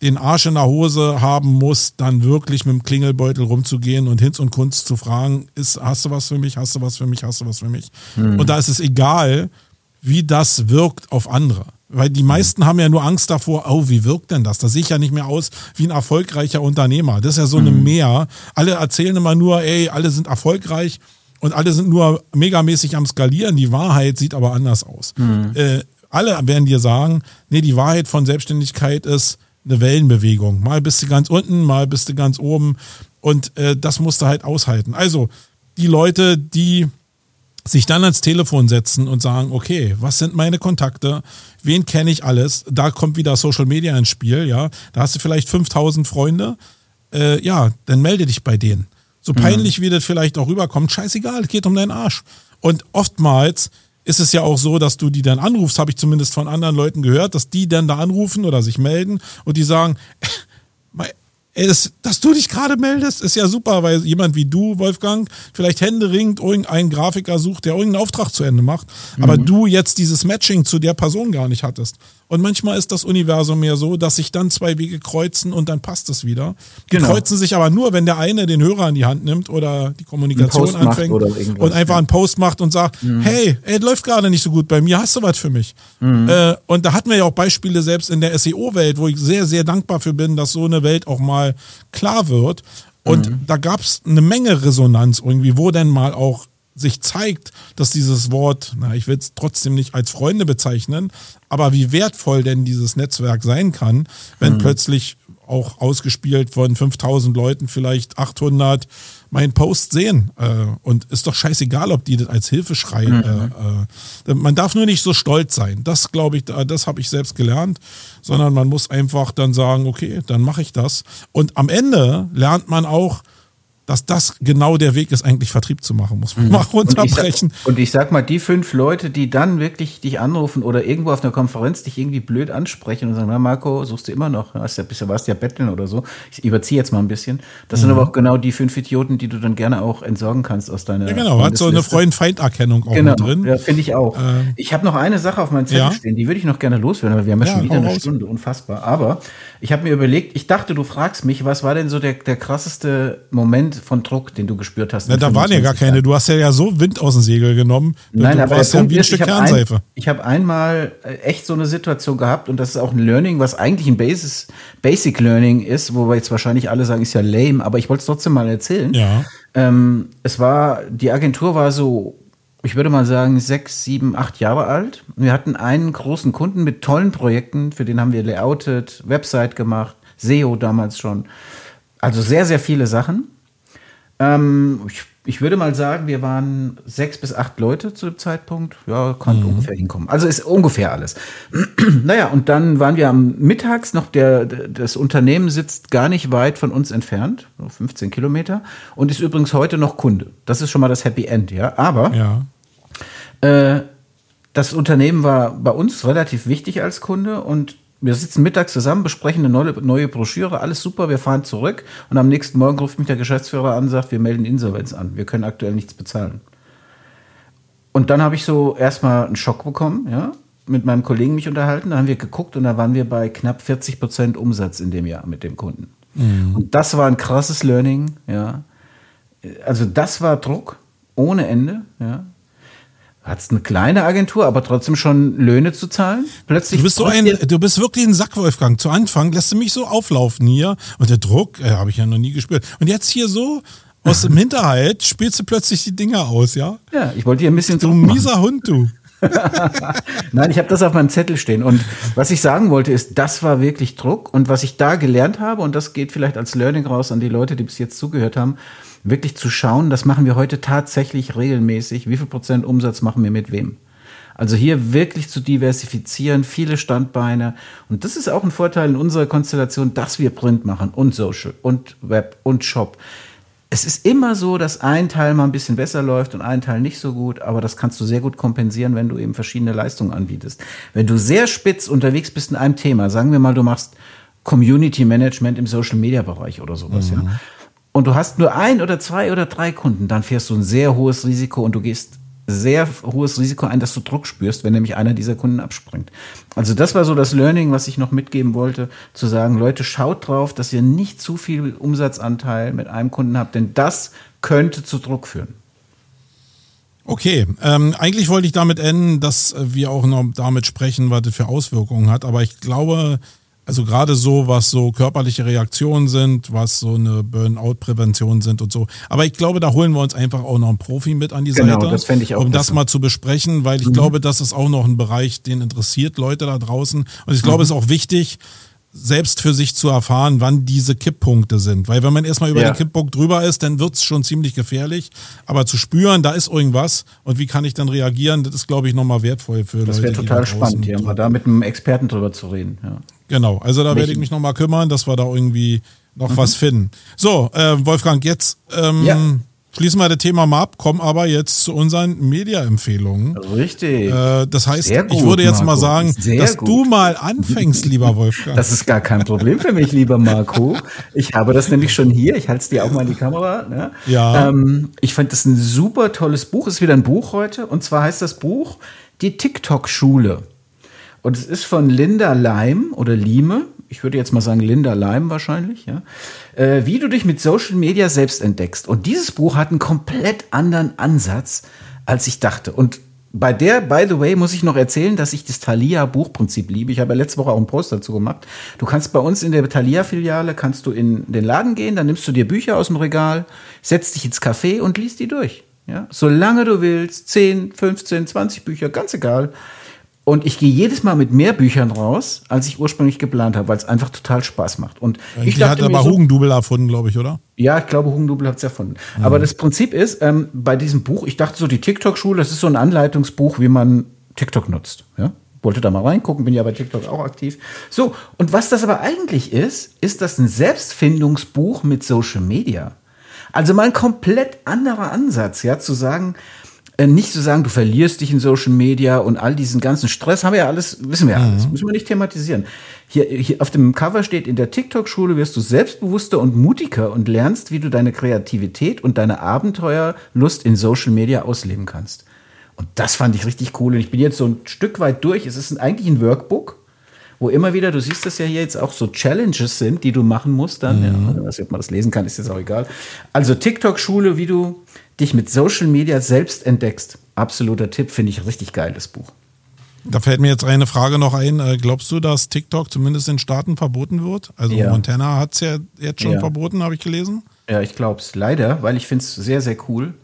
den Arsch in der Hose haben muss, dann wirklich mit dem Klingelbeutel rumzugehen und Hinz und Kunst zu fragen, ist, hast du was für mich, hast du was für mich, hast du was für mich? Mhm. Und da ist es egal, wie das wirkt auf andere. Weil die meisten haben ja nur Angst davor, oh, wie wirkt denn das? Das sehe ich ja nicht mehr aus wie ein erfolgreicher Unternehmer. Das ist ja so eine mhm. Mehr. Alle erzählen immer nur, ey, alle sind erfolgreich und alle sind nur megamäßig am Skalieren. Die Wahrheit sieht aber anders aus. Mhm. Äh, alle werden dir sagen, nee, die Wahrheit von Selbstständigkeit ist eine Wellenbewegung. Mal bist du ganz unten, mal bist du ganz oben. Und äh, das musst du halt aushalten. Also die Leute, die sich dann ans Telefon setzen und sagen, okay, was sind meine Kontakte? Wen kenne ich alles? Da kommt wieder Social Media ins Spiel, ja. Da hast du vielleicht 5000 Freunde. Äh, ja, dann melde dich bei denen. So mhm. peinlich mhm. wie das vielleicht auch rüberkommt, scheißegal, es geht um deinen Arsch. Und oftmals ist es ja auch so, dass du die dann anrufst, habe ich zumindest von anderen Leuten gehört, dass die dann da anrufen oder sich melden und die sagen, ey, das, dass du dich gerade meldest, ist ja super, weil jemand wie du, Wolfgang, vielleicht händeringend irgendeinen Grafiker sucht, der irgendeinen Auftrag zu Ende macht, aber
Mhm.
du jetzt dieses Matching zu der Person gar nicht hattest. Und manchmal ist das Universum mehr so, dass sich dann zwei Wege kreuzen und dann passt es wieder. Die
Genau.
kreuzen sich aber nur, wenn der eine den Hörer in die Hand nimmt oder die Kommunikation anfängt und einfach
ja. Mhm.
einen Post macht und sagt, hey, ey, läuft gerade nicht so gut bei mir, hast du was für mich?
Mhm.
Äh, und da hatten wir ja auch Beispiele selbst in der SEO-Welt, wo ich sehr, sehr dankbar für bin, dass so eine Welt auch mal klar wird. Und
Mhm.
da gab es eine Menge Resonanz irgendwie, wo denn mal auch sich zeigt, dass dieses Wort, na, ich will es trotzdem nicht als Freunde bezeichnen, aber wie wertvoll denn dieses Netzwerk sein kann, wenn plötzlich auch ausgespielt von 5000 Leuten vielleicht 800 meinen Post sehen. Äh, und ist doch scheißegal, ob die das als Hilfeschrei. Äh, äh, man darf nur nicht so stolz sein. Das glaube ich, da- das habe ich selbst gelernt, sondern man muss einfach dann sagen, okay, dann mache ich das. Und am Ende lernt man auch, dass das genau der Weg ist, eigentlich Vertrieb zu machen, muss man mal
Und ich,
runterbrechen.
sag, und ich sag mal, die fünf Leute, die dann wirklich dich anrufen oder irgendwo auf einer Konferenz dich irgendwie blöd ansprechen und sagen, na Marco, suchst du immer noch, hast ja bisher warst ja betteln oder so. Ich überziehe jetzt mal ein bisschen. Das
Mhm.
sind aber auch genau die fünf Idioten, die du dann gerne auch entsorgen kannst aus deiner
Ja, genau, hat so eine. Freund-Feind-Erkennung auch
Genau,
drin.
ja, finde ich auch.
Ähm,
ich habe noch eine Sache auf meinem Zettel
ja.
stehen, die würde ich noch gerne loswerden, weil wir haben ja,
Ja,
schon wieder eine
raus.
Stunde, unfassbar. Aber ich habe mir überlegt, ich dachte, du fragst mich, was war denn so der, der krasseste Moment von Druck, den du gespürt hast?
Na, da waren ja gar
25 Jahren?
keine. Du hast ja, ja so Wind aus dem Segel genommen.
Nein,
du
aber
warst ja wie ein Stück
ich habe
Kernseife.
ein, ich hab einmal äh, echt so eine Situation gehabt und das ist auch ein Learning, was eigentlich ein Basis, Basic Learning ist, wo wir jetzt wahrscheinlich alle sagen, ist ja lame, aber ich wollte es trotzdem mal erzählen.
Ja.
Ähm, es war, die Agentur war so, ich würde mal sagen, sechs, sieben, acht Jahre alt. Wir hatten einen großen Kunden mit tollen Projekten, für den haben wir layoutet, Website gemacht, SEO damals schon. Also sehr, sehr viele Sachen. Ähm, ich, ich würde mal sagen, wir waren sechs bis acht Leute zu dem Zeitpunkt. Ja, kann ungefähr hinkommen. Also ist ungefähr alles. naja, und dann waren wir am Mittags noch, der, das Unternehmen sitzt gar nicht weit von uns entfernt, so 15 Kilometer, und ist übrigens heute noch Kunde. Das ist schon mal das Happy End, ja. Aber
Ja.
äh, das Unternehmen war bei uns relativ wichtig als Kunde und wir sitzen mittags zusammen, besprechen eine neue, neue Broschüre, alles super, wir fahren zurück und am nächsten Morgen ruft mich der Geschäftsführer an und sagt, wir melden Insolvenz an, wir können aktuell nichts bezahlen. Und dann habe ich so erstmal einen Schock bekommen, ja, mit meinem Kollegen mich unterhalten, da haben wir geguckt und da waren wir bei knapp 40 Prozent Umsatz in dem Jahr mit dem Kunden. Und das war ein krasses Learning, ja. Also das war Druck ohne Ende, ja. Hat's eine kleine Agentur, aber trotzdem schon Löhne zu zahlen. Plötzlich
Du bist so ein, du bist wirklich ein Sack, Wolfgang. Zu Anfang lässt du mich so auflaufen hier und der Druck, äh, habe ich ja noch nie gespürt. Und jetzt hier so aus dem Hinterhalt spielst du plötzlich die Dinger aus, ja?
Ja, ich wollte hier ein bisschen
Du
Druck machen.
mieser Hund, du.
Nein, ich habe das auf meinem Zettel stehen. Und was ich sagen wollte, ist, das war wirklich Druck. Und was ich da gelernt habe, und das geht vielleicht als Learning raus an die Leute, die bis jetzt zugehört haben, wirklich zu schauen, das machen wir heute tatsächlich regelmäßig. Wie viel Prozent Umsatz machen wir mit wem? Also hier wirklich zu diversifizieren, viele Standbeine. Und das ist auch ein Vorteil in unserer Konstellation, dass wir Print machen und Social und Web und Shop. Es ist immer so, dass ein Teil mal ein bisschen besser läuft und ein Teil nicht so gut, aber das kannst du sehr gut kompensieren, wenn du eben verschiedene Leistungen anbietest. Wenn du sehr spitz unterwegs bist in einem Thema, sagen wir mal, du machst Community Management im Social Media Bereich oder sowas, ja. Und du hast nur ein oder zwei oder drei Kunden, dann fährst du ein sehr hohes Risiko und du gehst sehr hohes Risiko ein, dass du Druck spürst, wenn nämlich einer dieser Kunden abspringt. Also das war so das Learning, was ich noch mitgeben wollte, zu sagen, Leute, schaut drauf, dass ihr nicht zu viel Umsatzanteil mit einem Kunden habt, denn das könnte zu Druck führen.
Okay, ähm, eigentlich wollte ich damit enden, dass wir auch noch damit sprechen, was das für Auswirkungen hat. Aber ich glaube, also gerade so, was so körperliche Reaktionen sind, was so eine Burnout-Prävention sind und so. Aber ich glaube, da holen wir uns einfach auch noch einen Profi mit an die
Genau,
Seite,
das ich auch
um das mal zu besprechen, weil ich glaube, das ist auch noch ein Bereich, den interessiert Leute da draußen. Und ich glaube, es ist auch wichtig, selbst für sich zu erfahren, wann diese Kipppunkte sind. Weil wenn man erstmal über
Ja.
den Kipppunkt drüber ist, dann wird's schon ziemlich gefährlich. Aber zu spüren, da ist irgendwas und wie kann ich dann reagieren, das ist, glaube ich, nochmal wertvoll für
Das
Leute.
wäre
die
total spannend, ja, mal da mit einem Experten drüber zu reden. Ja.
Genau, also da werde ich mich nochmal kümmern, dass wir da irgendwie noch was finden. So, äh, Wolfgang, jetzt ähm,
Ja.
schließen wir das Thema mal ab, kommen aber jetzt zu unseren Media-Empfehlungen.
Richtig.
Äh, das heißt,
gut,
ich würde jetzt mal
Marco.
sagen,
Sehr
dass
gut.
du mal anfängst, lieber Wolfgang.
Das ist gar kein Problem für mich, lieber Marco. Ich habe das nämlich schon hier. Ich halte es dir auch mal in die Kamera. Ne?
Ja.
Ähm, ich fand das ein super tolles Buch. Es ist wieder ein Buch heute. Und zwar heißt das Buch Die TikTok-Schule. Und es ist von Linda Leim oder Lime. Ich würde jetzt mal sagen Linda Leim wahrscheinlich. Ja? Äh, wie du dich mit Social Media selbst entdeckst. Und dieses Buch hat einen komplett anderen Ansatz, als ich dachte. Und bei der, by the way, muss ich noch erzählen, dass ich das Thalia-Buchprinzip liebe. Ich habe ja letzte Woche auch einen Post dazu gemacht. Du kannst bei uns in der Thalia-Filiale, kannst du in den Laden gehen, dann nimmst du dir Bücher aus dem Regal, setzt dich ins Café und liest die durch. Ja? Solange du willst, 10, 15, 20 Bücher, ganz egal. Und ich gehe jedes Mal mit mehr Büchern raus, als ich ursprünglich geplant habe, weil es einfach total Spaß macht. Und ich
Die hat aber
so,
Hugendubel erfunden, glaube ich, oder?
ja, ich glaube, Hugendubel hat es erfunden. Aber das Prinzip ist, ähm, bei diesem Buch, ich dachte so, die TikTok-Schule, das ist so ein Anleitungsbuch, wie man TikTok nutzt. Ja? Wollte da mal reingucken, bin ja bei TikTok auch aktiv. So, und was das aber eigentlich ist, ist das ein Selbstfindungsbuch mit Social Media. Also mal ein komplett anderer Ansatz, ja, zu sagen, nicht zu sagen, du verlierst dich in Social Media und all diesen ganzen Stress, haben wir ja alles, wissen wir ja alles, müssen wir nicht thematisieren. Hier, hier auf dem Cover steht, in der TikTok-Schule wirst du selbstbewusster und mutiger und lernst, wie du deine Kreativität und deine Abenteuerlust in Social Media ausleben kannst. Und das fand ich richtig cool. Und ich bin jetzt so ein Stück weit durch. Es ist eigentlich ein Workbook, wo immer wieder, du siehst das ja hier jetzt auch so Challenges sind, die du machen musst dann. Ja, was, ob man das lesen kann, ist jetzt auch egal. Also TikTok-Schule, wie du dich mit Social Media selbst entdeckst. Absoluter Tipp, finde ich richtig geil, das Buch.
Da fällt mir jetzt eine Frage noch ein. Äh, Glaubst du, dass TikTok zumindest in Staaten verboten wird? Also
Ja.
Montana hat es ja jetzt schon
Ja.
verboten, habe ich gelesen.
Ja, ich glaube es leider, weil ich finde es sehr, sehr cool.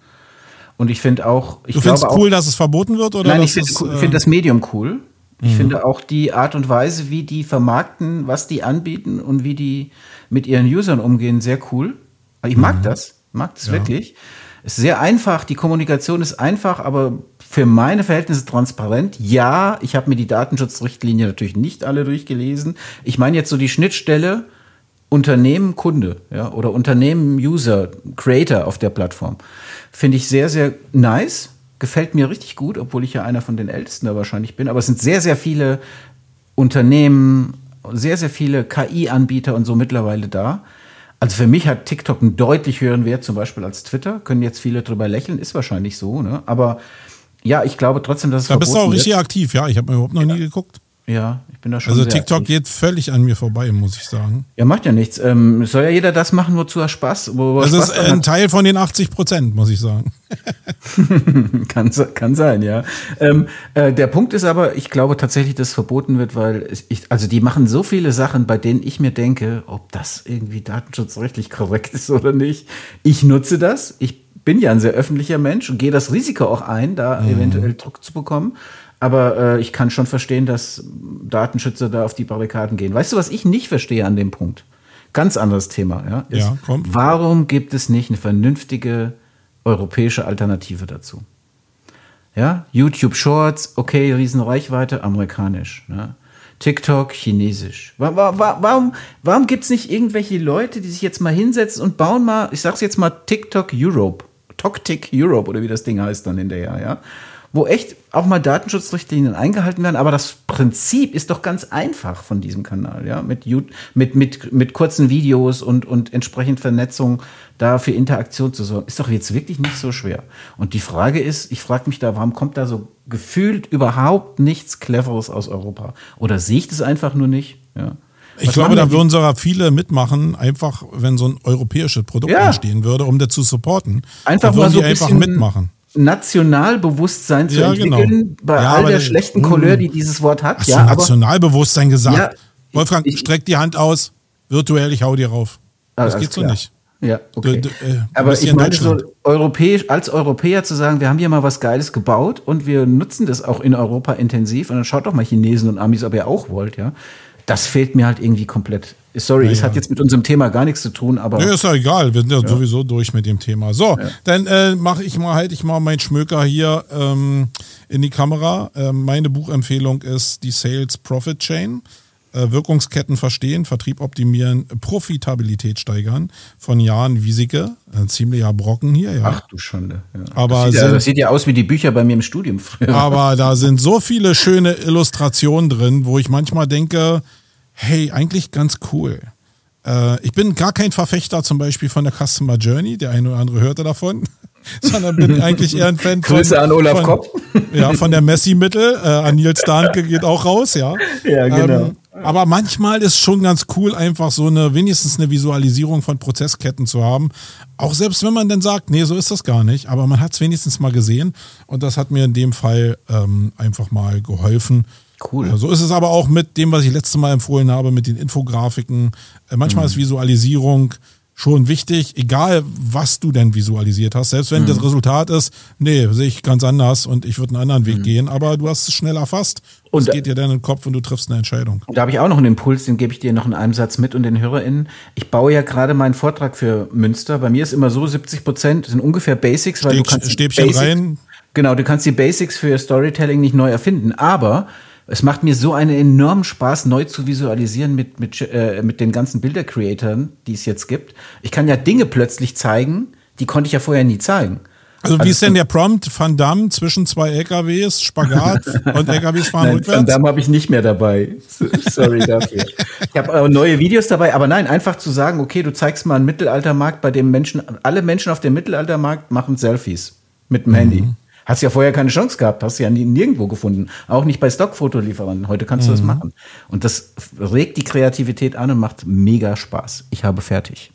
Und ich finde auch, ich
Du findest cool, dass es verboten wird? Oder
Nein, ich finde cool,
äh,
find das Medium cool. Ich finde auch die Art und Weise, wie die vermarkten, was die anbieten und wie die mit ihren Usern umgehen, sehr cool. Ich mag das, mag das wirklich. Es ist sehr einfach, die Kommunikation ist einfach, aber für meine Verhältnisse transparent. Ja, ich habe mir die Datenschutzrichtlinie natürlich nicht alle durchgelesen. Ich meine jetzt so die Schnittstelle Unternehmen Kunde, ja, oder Unternehmen User, Creator auf der Plattform. Finde ich sehr, sehr nice. Gefällt mir richtig gut, obwohl ich ja einer von den Ältesten da wahrscheinlich bin. Aber es sind sehr, sehr viele Unternehmen, sehr, sehr viele KI-Anbieter und so mittlerweile da. Also für mich hat TikTok einen deutlich höheren Wert zum Beispiel als Twitter. Können jetzt viele drüber lächeln, ist wahrscheinlich so, ne? Aber ja, ich glaube trotzdem, dass es
da bist du auch richtig
wird.
aktiv, ja. Ich habe mir überhaupt noch nie geguckt.
Ja, ich bin da schon
Also TikTok
aktiv.
geht völlig an mir vorbei, muss ich sagen.
Ja, macht ja nichts. Ähm, soll ja jeder das machen, wozu er Spaß, wo er
Das
Spaß
ist ein. Teil von den 80 Prozent, muss ich sagen.
Kann, kann sein, ja. Ähm, äh, der Punkt ist aber, ich glaube tatsächlich, dass es verboten wird, weil ich, also die machen so viele Sachen, bei denen ich mir denke, ob das irgendwie datenschutzrechtlich korrekt ist oder nicht. Ich nutze das. Ich bin ja ein sehr öffentlicher Mensch und gehe das Risiko auch ein, da eventuell Druck zu bekommen. Aber äh, ich kann schon verstehen, dass Datenschützer da auf die Barrikaden gehen. Weißt du, was ich nicht verstehe an dem Punkt? Ganz anderes Thema, ja. Ist,
Ja, komm.
Warum gibt es nicht eine vernünftige europäische Alternative dazu? Ja, YouTube Shorts, okay, Riesenreichweite, amerikanisch. Ne? TikTok, chinesisch. Wa- wa- wa- Warum, warum gibt es nicht irgendwelche Leute, die sich jetzt mal hinsetzen und bauen mal, ich sag's jetzt mal, TikTok Europe, TokTik Europe oder wie das Ding heißt dann hinterher, ja? Wo echt auch mal Datenschutzrichtlinien eingehalten werden, aber das Prinzip ist doch ganz einfach von diesem Kanal, ja? Mit, mit, mit, mit kurzen Videos und, und entsprechend Vernetzung da für Interaktion zu sorgen, ist doch jetzt wirklich nicht so schwer. Und die Frage ist, ich frage mich da, warum kommt da so gefühlt überhaupt nichts Cleveres aus Europa? Oder sehe ich das einfach nur nicht? Ja.
Ich
Was
glaube, da würden sogar viele mitmachen, einfach wenn so ein europäisches Produkt
Ja.
entstehen würde, um das zu supporten.
Einfach mal
würden
so
die
ein
einfach mitmachen.
Nationalbewusstsein zu
Ja, genau.
entwickeln, bei
Ja,
all
aber
der schlechten
Mm.
Couleur, die dieses Wort hat.
Hast
ja,
du
aber,
Nationalbewusstsein gesagt? Wolfgang,
ich-
streck die Hand aus, virtuell, ich hau dir rauf. Das geht so nicht.
Ja, okay.
Du- du, äh, du
Aber
bist hier
ich
in
meine so, europäisch, als Europäer zu sagen, wir haben hier mal was Geiles gebaut und wir nutzen das auch in Europa intensiv und dann schaut doch mal Chinesen und Amis, ob ihr auch wollt, ja. Das fehlt mir halt irgendwie komplett. Sorry, es
Ja,
hat
ja.
jetzt mit unserem Thema gar nichts zu tun, aber
Nee, ist ja egal, wir sind ja, sowieso durch mit dem Thema. So, dann äh, mache ich mal, halte ich mal meinen Schmöker hier ähm, in die Kamera. Ähm, meine Buchempfehlung ist die Sales Profit Chain. äh, Wirkungsketten verstehen, Vertrieb optimieren, Profitabilität steigern von Jan Wiesike. Ein ziemlicher Brocken hier, ja.
Ach du Schande. Ja.
Aber
das, sieht ja,
sind-
das sieht ja aus wie die Bücher bei mir im Studium früher.
Aber da sind so viele schöne Illustrationen drin, wo ich manchmal denke, hey, eigentlich ganz cool. Äh, ich bin gar kein Verfechter zum Beispiel von der Customer Journey, der eine oder andere hörte davon, sondern bin eigentlich eher ein Fan von,
Grüße an Olaf
von,
Kopp.
Ja, von der Messi-Mittel. Äh, an Nils Dahnke geht auch raus, ja.
Ja, genau.
Ähm, aber manchmal ist schon ganz cool, einfach so eine, wenigstens eine Visualisierung von Prozessketten zu haben. Auch selbst wenn man dann sagt, nee, so ist das gar nicht, aber man hat es wenigstens mal gesehen und das hat mir in dem Fall ähm, einfach mal geholfen.
Cool.
So ist es aber auch mit dem, was ich letztes Mal empfohlen habe, mit den Infografiken. Äh, manchmal
Mhm.
ist Visualisierung schon wichtig, egal was du denn visualisiert hast. Selbst wenn
Mhm.
das Resultat ist, nee, sehe ich ganz anders und ich würde einen anderen Weg gehen, aber du hast es schnell erfasst und es geht dir dann in den Kopf und du triffst eine Entscheidung.
Und da habe ich auch noch einen Impuls, den gebe ich dir noch in einem Satz mit und den HörerInnen. Ich baue ja gerade meinen Vortrag für Münster. Bei mir ist immer so, 70 Prozent sind ungefähr Basics, weil
Steg-
du kannst
Stäbchen
Basics,
rein.
Genau, du kannst die Basics für Storytelling nicht neu erfinden. Aber es macht mir so einen enormen Spaß, neu zu visualisieren mit, mit, äh, mit den ganzen Bilder-Creatoren, die es jetzt gibt. Ich kann ja Dinge plötzlich zeigen, die konnte ich ja vorher nie zeigen.
Also wie ist denn der Prompt? Van Damme zwischen zwei LKWs, Spagat und LKWs fahren
Nein, Van
rückwärts?
Damme habe ich nicht mehr dabei. Sorry dafür. Ich habe neue Videos dabei, aber nein, einfach zu sagen, okay, du zeigst mal einen Mittelaltermarkt, bei dem Menschen, alle Menschen auf dem Mittelaltermarkt machen Selfies mit dem Handy. Hast ja vorher keine Chance gehabt, hast ja nirgendwo gefunden. Auch nicht bei Stockfotolieferanten. Heute kannst du das machen. Und das regt die Kreativität an und macht mega Spaß. Ich habe fertig.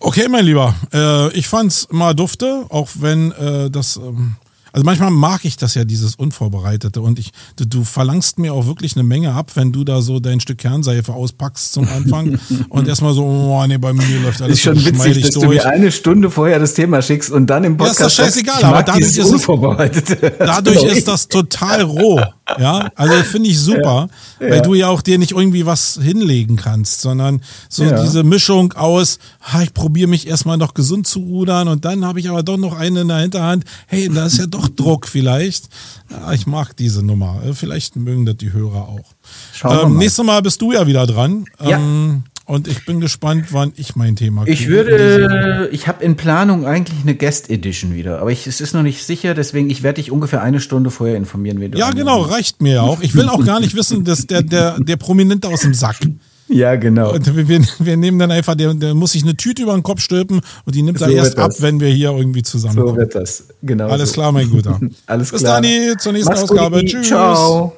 Okay, mein Lieber, äh, ich fand's mal dufte, auch wenn äh, das, ähm, also manchmal mag ich das ja, dieses Unvorbereitete und ich, du, du verlangst mir auch wirklich eine Menge ab, wenn du da so dein Stück Kernseife auspackst zum Anfang und erstmal so, oh nee, bei mir läuft alles
ist schon witzig, dass du
durch.
mir eine Stunde vorher das Thema schickst und dann im
Ja, ist
Podcast
doch scheißegal,
sagst,
aber dadurch ist es-
Unvorbereitete.
Dadurch ist das total roh. Ja, also finde ich super, weil
Ja.
du ja auch dir nicht irgendwie was hinlegen kannst, sondern so
Ja.
diese Mischung aus, ha, ich probiere mich erstmal noch gesund zu rudern und dann habe ich aber doch noch einen in der Hinterhand. Hey, da ist ja doch Druck vielleicht. Ja, ich mag diese Nummer. Vielleicht mögen das die Hörer auch.
Schauen
Ähm,
mal.
nächstes Mal bist du ja wieder dran.
Ja.
Ähm, und ich bin gespannt, wann ich mein Thema
Ich
kriege.
würde, ich habe in Planung eigentlich eine Guest Edition wieder, aber ich, es ist noch nicht sicher, deswegen ich werde dich ungefähr eine Stunde vorher informieren, wenn du
Ja, genau, reicht mir ja auch. Ich will auch gar nicht wissen, dass der, der, der Prominente aus dem Sack.
Ja, genau.
Und wir, wir, wir nehmen dann einfach, der, der muss sich eine Tüte über den Kopf stülpen und die nimmt er
So
erst
wird
ab, wenn wir hier irgendwie
So
zusammenkommen.
wird das. Genau.
Alles
so.
klar, mein Guter.
Alles
Bis
klar.
dann, zur nächsten
Mach's
Ausgabe.
gut,
Tschüss.
Ciao.